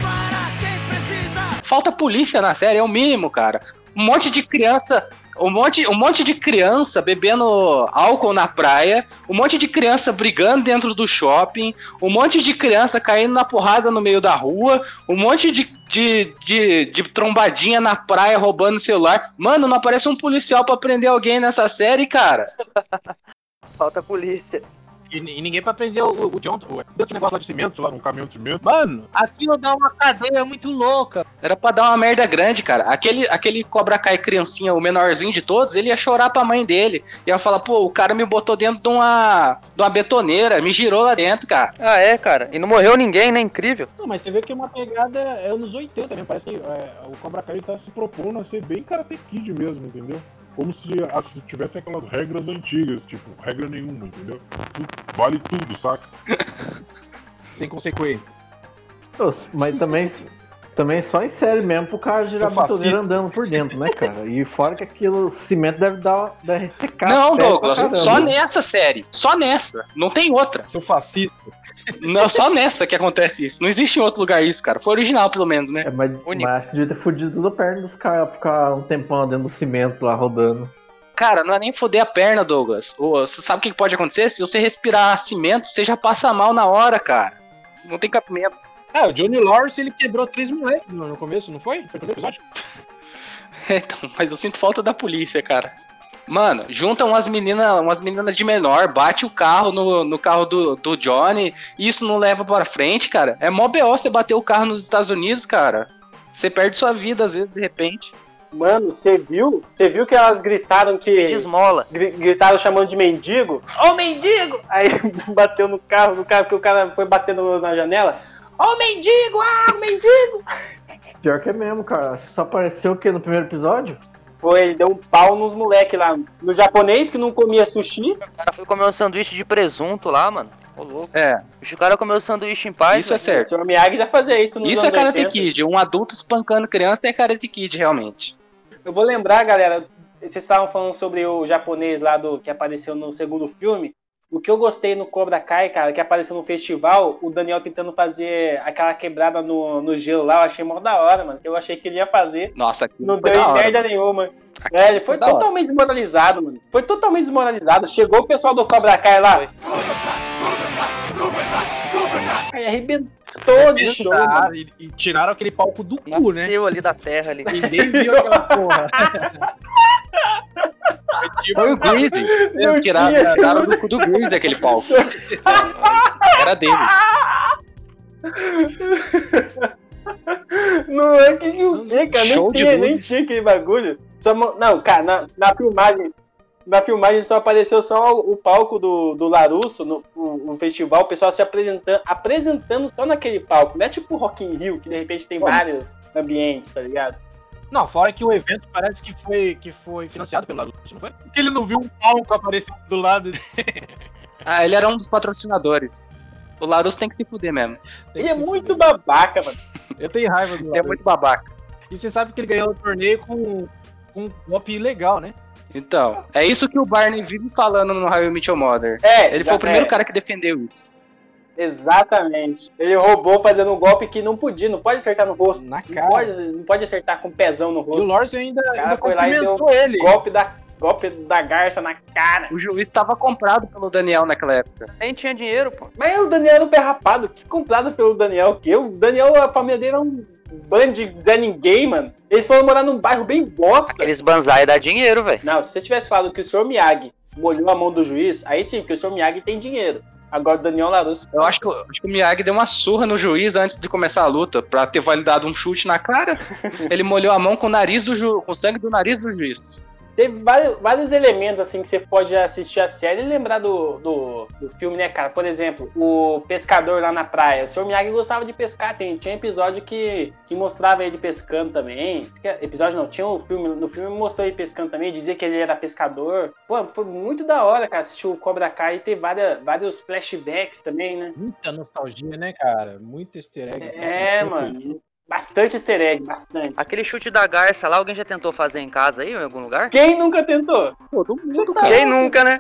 E: Falta polícia na série, é o mínimo, cara. Um monte de criança. um monte, um monte de criança bebendo álcool na praia, um monte de criança brigando dentro do shopping, um monte de criança caindo na porrada no meio da rua, um monte de, de, de, de trombadinha na praia roubando celular. Mano, não aparece um policial pra prender alguém nessa série, cara.
C: Falta polícia.
D: E, e ninguém pra prender o, o John. O, deu aquele negócio lá de cimento, lá num caminhão de cimento.
I: Mano, aquilo dá uma cadeia muito louca.
E: Era pra dar uma merda grande, cara. Aquele, aquele Cobra Kai criancinha, o menorzinho de todos, ele ia chorar pra mãe dele. Ia falar, pô, o cara me botou dentro de uma, de uma betoneira, me girou lá dentro, cara.
C: Ah, é, cara. E não morreu ninguém, né? Incrível.
D: Não, mas você vê que é uma pegada é anos 80, né? Parece que é, o Cobra Kai tá se propondo a ser bem Karate Kid mesmo, entendeu? Como se, ah, se tivesse aquelas regras antigas, tipo, regra nenhuma, entendeu? Tudo- vale tudo, saca?
I: Sem consequência.
F: Mas também, também só em série mesmo pro cara girar a andando por dentro, né, cara? E fora que aquilo, cimento deve dar, deve ressecar.
E: não, Douglas, só nessa série. Só nessa. Não tem outra.
I: Sou fascista.
E: Não, só nessa que acontece isso. Não existe em outro lugar isso, cara. Foi original, pelo menos, né?
F: É, mas,
C: Único.
F: mas acho que devia ter fudido toda a perna dos caras ficar um tempão dentro do cimento lá rodando.
E: Cara, não é nem foder a perna, Douglas. Você sabe o que pode acontecer? Se você respirar cimento, você já passa mal na hora, cara. Não tem capimento.
I: Ah, o Johnny Lawrence ele quebrou três moleques no, começo, não foi? Foi no episódio?
E: Então, mas eu sinto falta da polícia, cara. Mano, junta umas meninas umas meninas de menor, bate o carro no, no carro do, do Johnny, e isso não leva pra frente, cara. É mó BO você bater o carro nos Estados Unidos, cara. Você perde sua vida, às vezes, de repente.
B: Mano, você viu? Você viu que elas gritaram que.
C: De esmola.
B: gri- Gritaram chamando de mendigo? Ô mendigo! Aí bateu no carro, no carro, que o cara foi batendo na janela. Ô mendigo! Ah, mendigo!
F: Pior que é mesmo, cara. Só apareceu o quê no primeiro episódio?
B: Foi, ele deu um pau nos moleques lá. No japonês que não comia sushi.
C: O cara foi comer um sanduíche de presunto lá, mano. Ô, louco.
E: É,
C: O cara comeu o sanduíche em paz.
E: isso é
B: O
E: certo.
B: senhor Miyagi já fazia isso nos
E: Isso é Karate
B: 80.
E: Kid. Um adulto espancando criança é Karate Kid, realmente.
B: Eu vou lembrar, galera, vocês estavam falando sobre o japonês lá do que apareceu no segundo filme. O que eu gostei no Cobra Kai, cara, que apareceu no festival, o Daniel tentando fazer aquela quebrada no, no gelo lá, eu achei mó da hora, mano. Eu achei que ele ia fazer.
E: Nossa,
B: Não
E: foi
B: deu em merda nenhuma. É, ele foi
E: hora.
B: totalmente desmoralizado, mano. Foi totalmente desmoralizado. Chegou o pessoal do Cobra Kai lá.
C: Foi.
B: Aí arrebentou de show, mano.
I: E, e tiraram aquele palco do cu, né?
C: Nasceu ali da terra ali.
I: Ninguém viu aquela porra. Foi
E: o Greasy.
B: Não
E: Tiraram, do cu do Greasy aquele palco. Era dele.
B: Não é que que o que, cara? Nem
E: Show de
B: tinha, nem tinha aquele bagulho. Só não, cara, na, na filmagem. Na filmagem só apareceu só o, o palco do, do Larusso, no o, o festival, o pessoal se apresentando, apresentando só naquele palco. Não é tipo Rock in Rio, que de repente tem vários ambientes, tá ligado?
I: Não, fora que o evento parece que foi, que foi financiado pelo Larusso, não foi? Porque ele não viu um palco aparecer do lado.
E: Ah, ele era um dos patrocinadores. O Larus tem que se fuder mesmo.
B: Ele é muito babaca, mano.
I: Eu tenho raiva do
E: Ele é muito babaca.
I: E você sabe que ele ganhou o torneio com, com um golpe ilegal, né?
E: Então, é isso que o Barney vive falando no How I Met Your Mother.
B: É,
E: Ele foi
B: é,
E: o primeiro cara que defendeu isso.
B: Exatamente. Ele roubou fazendo um golpe que não podia, não pode acertar no rosto.
I: Na
B: Não
I: cara.
B: pode, não pode acertar com o pezão no
I: E o
B: rosto.
I: Lawrence ainda, ainda
B: foi lá e deu
I: ele.
B: Golpe da, golpe da garça na cara.
E: O juiz estava comprado pelo Daniel naquela época.
C: Nem tinha dinheiro, pô.
B: Mas o Daniel era um pé rapado. Que comprado pelo Daniel que eu? O Daniel, a família dele era um bando de Zé Ninguém, mano. Eles foram morar num bairro bem bosta.
C: Aqueles banzai dá dinheiro, velho.
B: Não, se você tivesse falado que o senhor Miyagi molhou a mão do juiz, aí sim, porque o senhor Miyagi tem dinheiro. Agora o Daniel Larusso.
E: Eu acho que, o- acho que o Miyagi deu uma surra no juiz antes de começar a luta, pra ter validado um chute na cara. Ele molhou a mão com o nariz do ju com o sangue do nariz do juiz.
B: Teve vários, vários elementos assim que você pode assistir a série e lembrar do, do, do filme, né, cara? Por exemplo, o pescador lá na praia. O senhor Miyagi gostava de pescar. Tem, tinha episódio que, que mostrava ele pescando também. Episódio não, tinha um filme. No filme mostrou ele pescando também, dizia que ele era pescador. Pô, foi muito da hora, cara, assistir o Cobra Kai e ter várias, vários flashbacks também, né?
I: Muita nostalgia, né, cara? Muito easter egg.
B: É, mano. Bastante easter egg, bastante.
C: Aquele chute da garça lá, alguém já tentou fazer em casa aí, em algum lugar?
B: Quem nunca tentou?
E: Todo mundo,
B: Você tá
E: cara.
C: Quem nunca, né?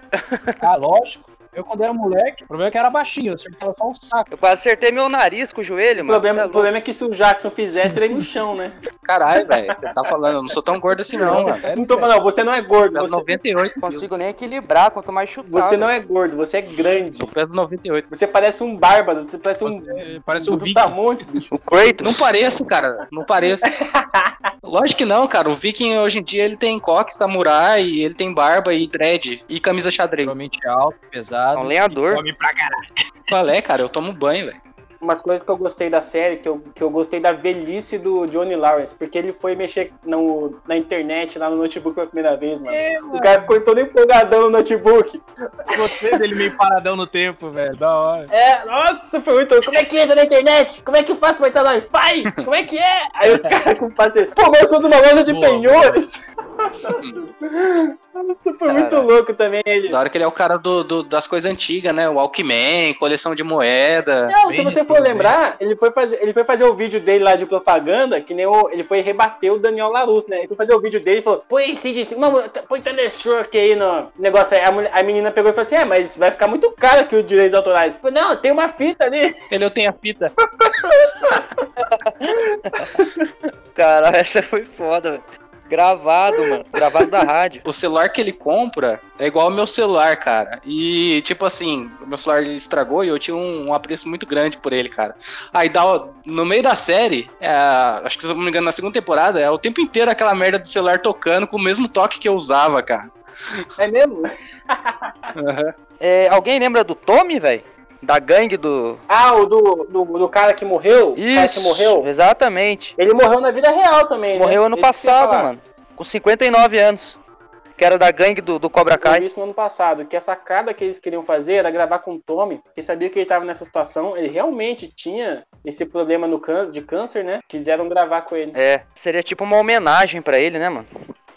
I: Ah, lógico. Eu, quando era moleque, o problema é que era baixinho, eu acertava só o saco.
C: Eu quase acertei meu nariz com o joelho,
B: O
C: mano.
B: problema,
C: é
B: o problema é que se o Jackson fizer, treina no chão, né?
E: Caralho, velho, você tá falando, eu não sou tão gordo assim não, mano.
B: Não tô falando, você não é gordo.
E: Peso
B: Você,
E: 98,
C: Não consigo nem equilibrar, quanto mais chutar.
B: você não é gordo, você é grande.
E: eu peso 98.
B: Você parece um bárbaro, você parece um.
I: Você parece um
B: do
I: viking.
B: Tamontes, bicho.
C: O Kratos.
E: Não pareço, cara, não pareço. Lógico que não, cara, o viking hoje em dia ele tem coque, samurai, ele tem barba e dread e camisa xadrez.
I: Extremamente alto, pesado.
C: É um lenhador.
I: Come pra caralho.
E: Qual é, cara? Eu tomo banho, velho.
B: Umas coisas que eu gostei da série, que eu, que eu gostei da velhice do Johnny Lawrence, porque ele foi mexer no, na internet, lá no notebook pela primeira vez, mano.
I: É,
B: O
I: mano.
B: cara ficou todo empolgadão no notebook.
I: Gostei dele meio paradão no tempo, velho. Da hora.
B: É, nossa, foi muito. Como é que entra na internet? Como é que eu faço pra entrar no Wi-Fi? Como é que é? Aí o cara com paciência. Pô, eu sou de uma loja de
I: Boa,
B: penhores. Nossa, foi muito
C: Caralho.
B: louco também ele.
E: Da hora que ele é o cara do, do- das coisas antigas, né? O Walkman, coleção de moeda.
B: Não, se você
I: isso,
B: for lembrar, ele foi, fazer, ele foi fazer o vídeo dele lá de propaganda, que nem o, ele foi rebater o Daniel Larus, né? Ele foi fazer o vídeo dele e falou: põe CDC, mano, põe Thunderstroke aí no negócio aí. A, mulher- a menina pegou e falou assim: é, mas vai ficar muito caro aqui os direitos autorais. Falei, não, tem uma fita ali.
E: Ele eu tenho a fita.
C: Cara, essa foi foda, velho. Gravado, mano. Gravado da rádio.
E: O celular que ele compra é igual ao meu celular, cara. E, tipo assim, o meu celular estragou e eu tinha um, um apreço muito grande por ele, cara. Aí, dá, no meio da série, é, acho que se eu não me engano, na segunda temporada, é o tempo inteiro aquela merda do celular tocando com o mesmo toque que eu usava, cara.
B: É mesmo?
E: Aham.
C: É, alguém lembra do Tommy, velho? Da gangue do.
B: Ah, o do, do, do cara que morreu? O cara que
C: Isso,
B: morreu?
C: exatamente.
B: Ele morreu na vida real também, né?
C: Morreu ano
B: Esse eu
C: passado, mano. Com 59 anos. Que era da gangue do, do Cobra
B: Eu
C: Kai.
B: vi isso no ano passado, que a sacada que eles queriam fazer era gravar com o Tommy, porque sabia que ele tava nessa situação, ele realmente tinha esse problema no cân- de câncer, né? Quiseram gravar com ele.
C: É, seria tipo uma homenagem pra ele, né, mano?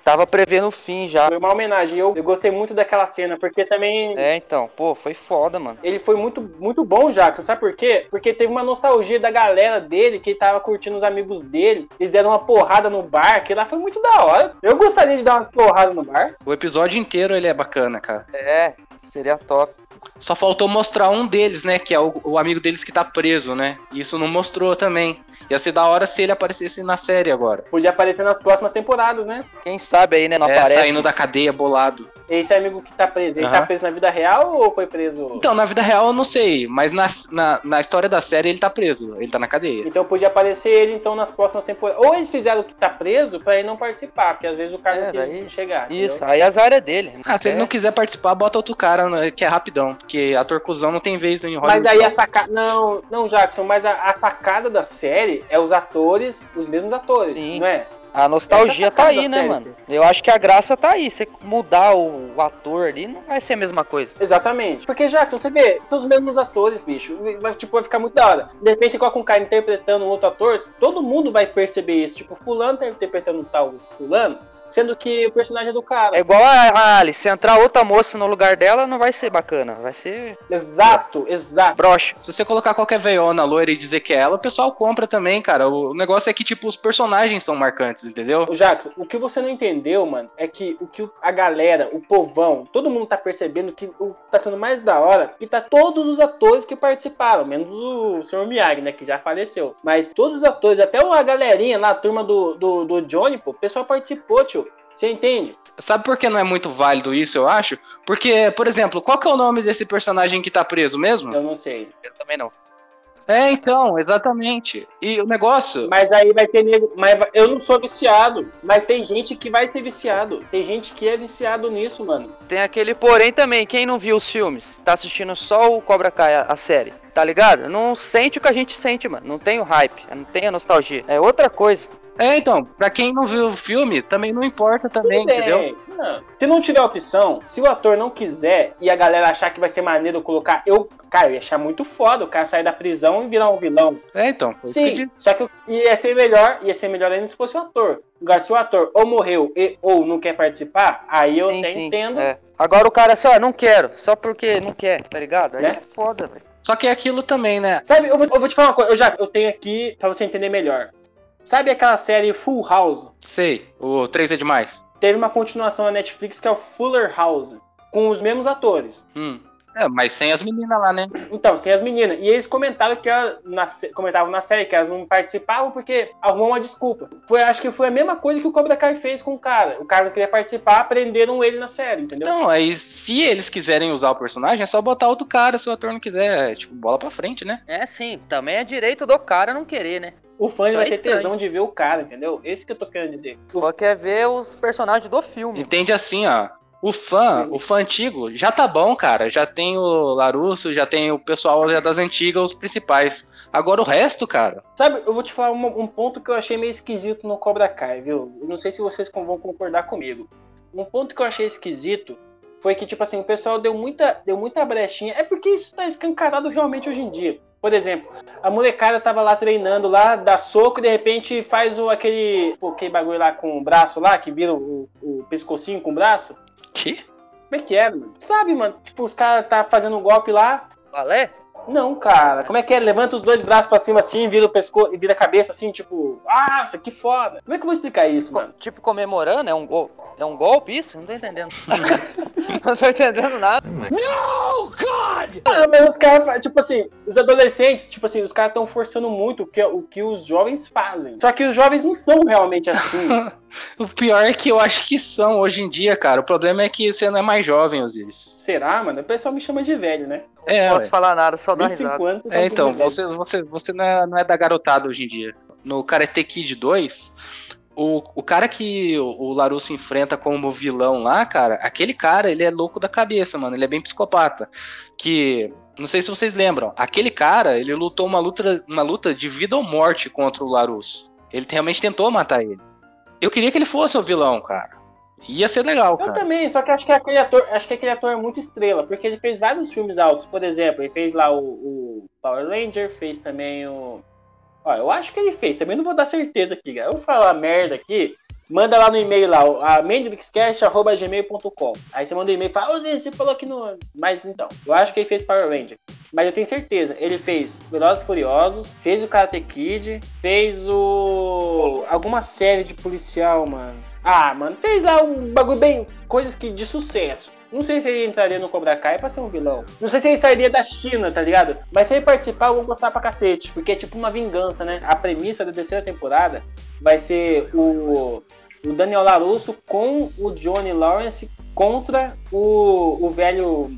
C: Tava prevendo o fim já.
B: Foi uma homenagem. Eu, eu gostei muito daquela cena, porque também
C: É, então, pô, foi foda, mano.
B: ele foi muito, muito bom, Jackson. Sabe por quê? Porque teve uma nostalgia da galera dele, que tava curtindo os amigos dele. Eles deram uma porrada no bar, que lá foi muito da hora. Eu gostaria de dar umas porradas no bar.
E: O episódio inteiro ele é bacana, cara.
C: É, seria top.
E: Só faltou mostrar um deles, né? Que é o, o amigo deles que tá preso, né? E isso não mostrou também. Ia ser da hora se ele aparecesse na série agora.
B: Podia aparecer nas próximas temporadas, né?
C: Quem sabe aí, né, não
E: é,
C: aparece.
E: saindo da cadeia bolado.
B: Esse amigo que tá preso, ele
E: Aham.
B: tá preso na vida real ou foi preso?
E: Então, na vida real eu não sei, mas na, na, na história da série ele tá preso, ele tá na cadeia.
B: Então podia aparecer ele então nas próximas temporadas. Ou eles fizeram que tá preso pra ele não participar, porque às vezes o cara
C: É,
B: não quis
C: daí-
B: chegar.
C: Isso,
B: entendeu?
C: aí as áreas dele.
E: Ah, se ele
C: É.
E: não quiser participar, bota outro cara, né, que é rapidão, porque ator cuzão não tem vez em Hollywood.
B: Mas aí
E: não.
B: a sacada. Não, não, Jackson, mas a, a sacada da série é os atores, os mesmos atores,
C: Sim.
B: não é?
C: A nostalgia
B: é a
C: tá aí, né,
B: série.
C: mano? Eu acho que a graça tá aí. Você mudar o, o ator ali não vai ser a mesma coisa.
B: Exatamente. Porque, Jackson, você vê, são os mesmos atores, bicho. Vai, tipo, vai ficar muito da hora. De repente você coloca um cara interpretando um outro ator, todo mundo vai perceber isso. Tipo, fulano tá interpretando tal fulano, sendo que o personagem é do cara.
C: É igual a, Alice, se entrar outra moça no lugar dela, não vai ser bacana. Vai ser
B: Exato, exato.
C: broxa.
E: Se você colocar qualquer veiona loira e dizer que é ela, o pessoal compra também, cara. O negócio é que, tipo, os personagens são marcantes, entendeu?
B: Ô, Jackson, o que você não entendeu, mano, é que o que o- a galera, o povão, todo mundo tá percebendo que o tá sendo mais da hora, que tá todos os atores que participaram, menos o Sr. Miyagi, né, que já faleceu. Mas todos os atores, até a galerinha lá, a turma do, do, do Johnny, pô, o pessoal participou, tio. Você entende?
E: Sabe por que não é muito válido isso, eu acho? Porque, por exemplo, qual que é o nome desse personagem que tá preso mesmo?
B: Eu não sei.
C: Eu também não.
E: É, então, exatamente. E o negócio.
B: Mas aí vai ter nego. Mas eu não sou viciado. Mas tem gente que vai ser viciado. Tem gente que é viciado nisso, mano.
C: Tem aquele porém também, quem não viu os filmes, tá assistindo só o Cobra Kai, a série, tá ligado? Não sente o que a gente sente, mano. Não tem o hype, não tem a nostalgia. É outra coisa.
E: É, então, pra quem não viu o filme, também não importa também,
B: Tudo bem.
E: entendeu?
B: Não. Se não tiver opção, se o ator não quiser e a galera achar que vai ser maneiro colocar. Eu, cara, eu ia achar muito foda o cara sair da prisão e virar um vilão.
E: É, então, foi isso que eu
B: Sim,
E: disse.
B: só que ia ser melhor, ia ser melhor ainda se fosse o ator. Agora, se o ator ou morreu e, ou não quer participar, aí eu
C: Sim,
B: até
C: sim,
B: entendo.
C: é. Agora o cara assim, ó, não quero, só porque não quer, tá ligado? Aí
B: Né?
C: é foda, velho.
E: Só que é aquilo também, né?
B: Sabe, eu vou, eu vou te falar uma coisa, eu já eu tenho aqui pra você entender melhor. Sabe aquela série Full House?
E: Sei, o 3 é demais.
B: Teve uma continuação na Netflix que é o Fuller House, com os mesmos atores.
E: Hum. É, mas sem as meninas lá, né?
B: Então, sem as meninas. E eles comentaram que ela, na, comentavam na série que elas não participavam porque arrumou uma desculpa. Foi, acho que foi a mesma coisa que o Cobra Kai fez com o cara. O cara não queria participar, prenderam ele na série, entendeu?
E: Então, aí se eles quiserem usar o personagem, é só botar outro cara se o ator não quiser. É, tipo, bola pra frente, né?
C: É sim, também é direito do cara não querer, né?
B: o fã vai
C: é
B: ter
C: estranho.
B: tesão de ver o cara, entendeu? Esse que eu tô querendo dizer. O
C: Só quer ver os personagens do filme.
E: Entende assim, ó. O fã, o fã antigo, já tá bom, cara. Já tem o Larusso, já tem o pessoal já das antigas, os principais. Agora o resto, cara.
B: Sabe, eu vou te falar uma- um ponto que eu achei meio esquisito no Cobra Kai, viu? Eu não sei se vocês vão concordar comigo. Um ponto que eu achei esquisito foi que, tipo assim, o pessoal deu muita, deu muita brechinha. É porque isso tá escancarado realmente hoje em dia. Por exemplo, a molecada tava lá treinando lá, dá soco de repente faz o, aquele, aquele bagulho lá com o braço lá, que vira o, o pescocinho com o braço.
E: Que?
B: Como é que é, mano? Sabe, mano? Tipo, os caras tá fazendo um golpe lá,
C: Valé?
B: não, cara. Como é que é? Levanta os dois braços pra cima assim, vira o pescoço e vira a cabeça assim, tipo, nossa, que foda. Como é que eu vou explicar isso,
C: Co-
B: mano?
C: Tipo comemorando? É um, gol, é um golpe isso? Não tô entendendo. não tô entendendo nada.
B: Ah, mas os caras, tipo assim, os adolescentes, tipo assim, os caras estão forçando muito o que, o que os jovens fazem. Só que os jovens não são realmente assim.
E: O pior é que eu acho que são hoje em dia, cara. O problema é que você não é mais jovem, Osiris.
B: Será, mano? O pessoal me chama de velho, né?
E: É,
C: não posso
E: ué.
C: falar nada, só
B: 25
C: risada.
B: anos.
E: É, então, você, você, você não, é, não é da garotada hoje em dia. No Karate Kid 2, o, o cara que o, o Larusso enfrenta como vilão lá, cara, aquele cara, ele é louco da cabeça, mano. Ele é bem psicopata. Que, não sei se vocês lembram, aquele cara, ele lutou uma luta, uma luta de vida ou morte contra o Larusso. Ele realmente tentou matar ele. Eu queria que ele fosse o vilão, cara. Ia ser legal,
B: Eu
E: cara.
B: também, só que acho que aquele ator, acho que aquele ator é muito estrela, porque ele fez vários filmes altos. Por exemplo, ele fez lá o, o Power Ranger, fez também o. Ó, eu acho que ele fez, também não vou dar certeza aqui, cara. Eu vou falar merda aqui. Manda lá no e-mail lá, a mendrixcast.gmail.com. Aí você manda um e-mail e fala, ô Zé, você falou aqui no. Mas então, eu acho que ele fez Power Ranger. Mas eu tenho certeza, ele fez Velozes e Furiosos, fez o Karate Kid, fez o. alguma série de policial, mano. Ah, mano, fez lá um bagulho bem. coisas que de sucesso. Não sei se ele entraria no Cobra Kai pra ser um vilão. Não sei se ele sairia da China, tá ligado? Mas se ele participar, eu vou gostar pra cacete. Porque é tipo uma vingança, né? A premissa da terceira temporada vai ser o, o Daniel LaRusso com o Johnny Lawrence contra o, o velho.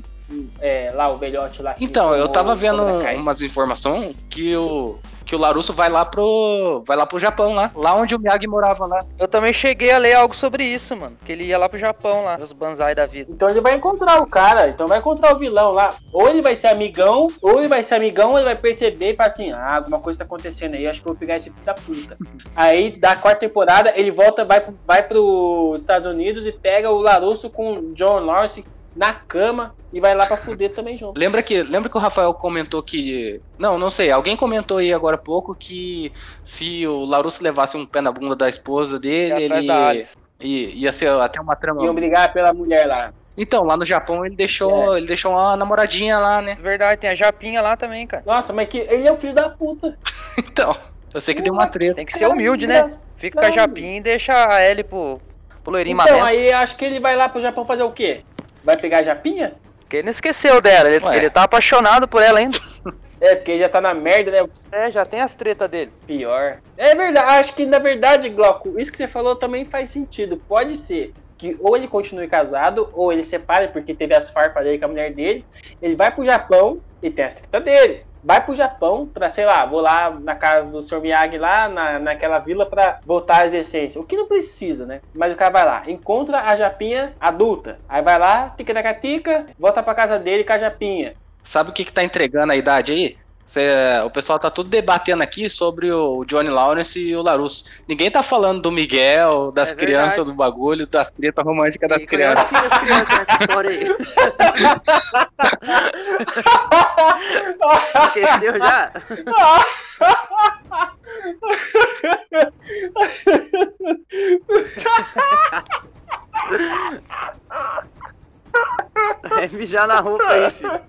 B: É, lá, o velhote lá.
E: Então, eu tava
B: o
E: vendo umas informações que o que o Larusso vai lá pro vai lá pro Japão lá, lá onde o Miyagi morava lá.
C: Eu também cheguei a ler algo sobre isso, mano. Que ele ia lá pro Japão, lá, os banzai da vida.
B: Então ele vai encontrar o cara, então vai encontrar o vilão lá. Ou ele vai ser amigão, ou ele vai ser amigão, ou ele vai perceber e falar assim: ah, alguma coisa tá acontecendo aí, acho que eu vou pegar esse da puta. aí, da quarta temporada, ele volta, vai, pro- vai pros Estados Unidos e pega o Larusso com o John Lawrence na cama e vai lá pra fuder também junto.
E: Lembra que lembra que o Rafael comentou que não, não sei, alguém comentou aí agora há pouco que se o Larusso levasse um pé na bunda da esposa dele,
C: atrás
E: ele
C: Alice.
E: ia, ser até uma trama.
B: Iam brigar pela mulher lá.
E: Então, lá no Japão ele deixou, ele deixou uma namoradinha lá, né?
C: Verdade, tem a Japinha lá também, cara.
B: Nossa, mas que ele é o filho da puta.
E: Então, eu sei que deu uma treta.
C: Tem que ser humilde, né? Fica com a Japinha e deixa a Ellie pro, pro loirinho
B: Então,
C: mamento.
B: aí acho que ele vai lá pro Japão fazer o quê? Vai pegar a Japinha?
C: Porque ele não esqueceu dela, ele,
E: Ué.
C: ele tá apaixonado por ela ainda.
B: É, porque ele já tá na merda, né?
C: É, já tem as tretas dele.
B: Pior. É verdade, acho que na verdade, Glauco, isso que você falou também faz sentido. Pode ser que ou ele continue casado, ou ele separe porque teve as farpas dele com a mulher dele. Ele vai pro Japão e tem as treta dele. Vai pro Japão pra, sei lá, vou lá na casa do Sr. Miyagi lá, na, naquela vila pra voltar às essências. O que não precisa, né? Mas o cara vai lá, encontra a Japinha adulta. Aí vai lá, tica-tica, volta pra casa dele com a Japinha.
E: Sabe o que que tá entregando a idade aí? Cê- o pessoal tá tudo debatendo aqui sobre o Johnny Lawrence e o Larusso. Ninguém tá falando do Miguel, das
C: É
E: crianças do bagulho, das tretas românticas das
C: E
E: crianças.
C: as crianças nessa história aí. Esqueceu já? Vai mijar na roupa aí, filho.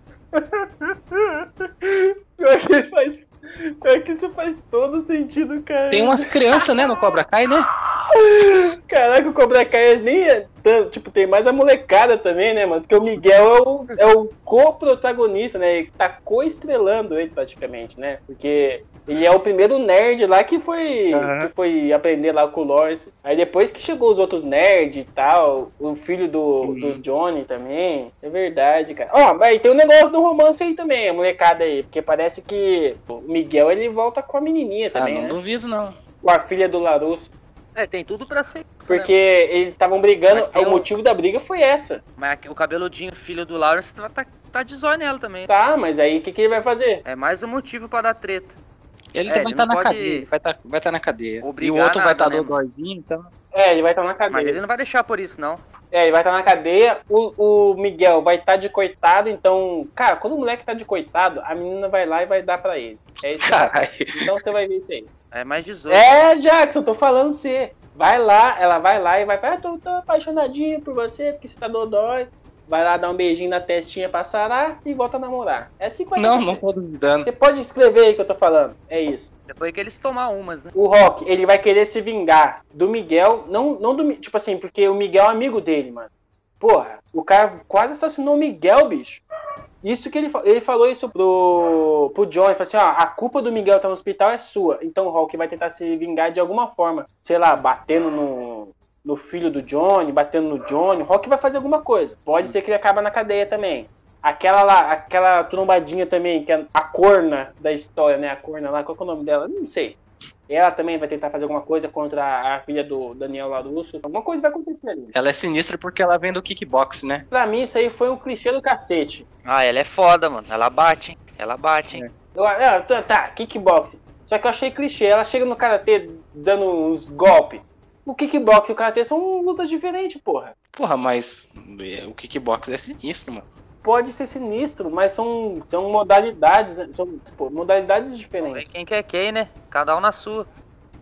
B: Pior que, faz, pior que isso faz todo sentido, cara.
E: Tem umas crianças, né, no Cobra Kai, né?
B: Caraca, o Cobra Kai nem é tanto, tipo, tem mais a molecada também, né, mano? Porque o Miguel é o, é o co-protagonista, né? Ele tá co-estrelando ele praticamente, né? Porque ele é o primeiro nerd lá que foi,
E: Aham.
B: que foi aprender lá com o Lawrence. Aí depois que chegou os outros nerds e tal, o filho do, do Johnny também. É verdade, cara. Ó, mas tem um negócio do romance aí também, a molecada aí. Porque parece que o Miguel ele volta com a menininha
E: Ah,
B: também,
E: não
B: né?
E: duvido, não.
B: Com a filha do Larusso.
C: É, tem tudo pra ser. isso,
B: Porque
C: né?
B: eles estavam brigando,
C: Mas
B: o
C: um-
B: motivo da briga foi essa.
C: Mas o cabeludinho, filho do Lawrence, tá, tá, tá de zóio nela também.
B: Tá, mas aí o que, que ele vai fazer?
C: É mais um motivo pra dar treta.
E: Ele
C: É,
E: vai
C: ele
E: estar
C: não
E: na
C: pode
E: cadeia. Vai estar vai tá na cadeia. E
C: obrigar
E: o outro vai
C: nada,
E: estar
C: né,
E: tá
C: mano?
E: dodóizinho, então.
B: É, ele vai estar na
C: Mas
B: cadeia.
C: ele não vai deixar por isso, não.
B: É, ele vai estar na cadeia. O, o Miguel vai estar de coitado, então. Cara, quando o moleque tá de coitado, a menina vai lá e vai dar pra ele. É isso.
E: Caralho.
B: Então você vai ver isso aí.
C: É mais 18.
B: É, Jackson, tô falando pra você. Vai lá, ela vai lá e vai falar, ah, tô, tô apaixonadinha por você, porque você tá dodói. Vai lá dar um beijinho na testinha pra sarar e volta a namorar. É assim que vai
E: Não,
B: acontecer.
E: não tô duvidando.
B: Você pode escrever aí que eu tô falando. É isso.
C: Depois que eles tomar umas, né?
B: O Rock, ele vai querer se vingar do Miguel, não, não do. Tipo assim, porque o Miguel é amigo dele, mano. Porra, o cara quase assassinou o Miguel, bicho. Isso que ele, ele falou isso pro, pro John, ele falou assim, ó, a culpa do Miguel tá no hospital é sua. Então o Hulk vai tentar se vingar de alguma forma. Sei lá, batendo no, no filho do Johnny, batendo no Johnny. O Hulk vai fazer alguma coisa. Pode ser que ele acabe na cadeia também. Aquela lá, aquela trombadinha também, que é a corna da história, né? A corna lá, qual que é o nome dela? Não sei. Ela também vai tentar fazer alguma coisa contra a filha do Daniel Larusso. Alguma coisa vai acontecer ali.
E: Ela é sinistra porque ela vem do kickbox, né?
B: Pra mim, isso aí foi um clichê do cacete.
C: Ah, ela é foda, mano. Ela bate, hein? Ela bate, hein?
B: Eu, ah, tá, tá, kickboxing. Só que eu achei clichê. Ela chega no karatê dando uns golpes. O kickbox e o karatê são lutas diferentes, porra.
E: Porra, mas é, o kickbox é sinistro, mano.
B: Pode ser sinistro, mas são, são modalidades, né? são pô, modalidades diferentes.
C: quem que é quem, né? Cada um na sua.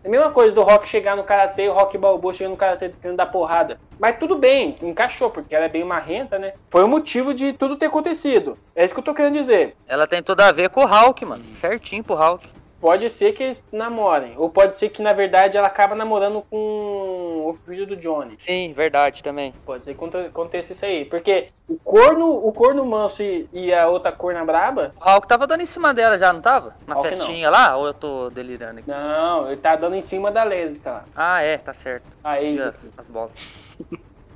B: É a mesma coisa do Rock chegar no karatê, o Rock Balboa chegando no karatê tentando dar porrada. Mas tudo bem, encaixou, porque ela é bem marrenta, né? Foi o motivo de tudo ter acontecido. É isso que eu tô querendo dizer.
C: Ela tem tudo a ver com o Hulk, mano. Certinho pro Hulk.
B: Pode ser que eles namorem, ou pode ser que na verdade ela acaba namorando com o filho do Johnny.
C: Sim, verdade também.
B: Pode ser que aconte- aconteça isso aí, porque o corno, o corno manso e, e a outra corna braba,
C: O Hulk tava dando em cima dela já, não tava? Na
B: Hulk
C: festinha lá? Ou eu tô delirando aqui?
B: não, ele tá dando em cima da lésbica lá.
C: Ah, é, tá certo.
B: Aí,
C: E as, as bolas.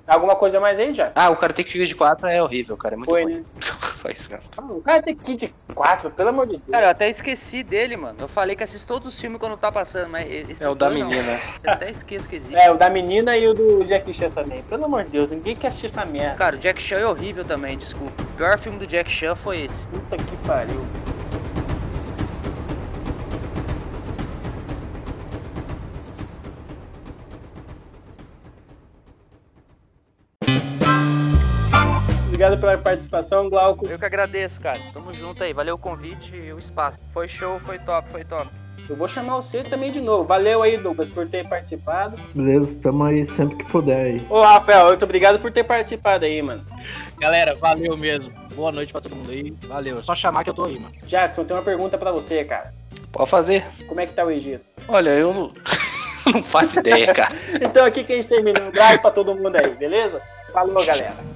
B: alguma coisa mais aí já?
E: Ah, o Karate Kid 4 é horrível, cara. É muito
B: Foi,
E: ruim.
B: né?
E: Só isso, cara.
B: Ah, O cara tem Kid 4, pelo amor de Deus.
C: Cara, eu até esqueci dele, mano. Eu falei que assisto todos os filmes quando tá passando, mas.
E: É o da
C: não.
E: menina.
C: Eu até esqueço que existe.
B: É, o da menina e o do Jack Chan também. Pelo amor de Deus, ninguém quer assistir essa merda.
C: Cara, o Jack Chan é horrível também, desculpa. O pior filme do Jack Chan foi esse.
B: Puta que pariu. Obrigado pela participação, Glauco.
C: Eu que agradeço, cara. Tamo junto aí. Valeu o convite e o espaço. Foi show, foi top, foi top.
B: Eu vou chamar você também de novo. Valeu aí, Douglas, por ter participado.
F: Beleza, tamo aí sempre que puder aí.
B: Ô, Rafael, muito obrigado por ter participado aí, mano.
I: Galera, valeu mesmo. Boa noite pra todo mundo aí. Valeu. É só chamar que eu tô aí, mano.
B: Jackson, tem uma pergunta pra você, cara.
E: Pode fazer.
B: Como é que tá o Egito?
E: Olha, eu não, não faço ideia, cara.
B: Então aqui que a gente termina. Um abraço pra todo mundo aí, beleza? Falou, galera.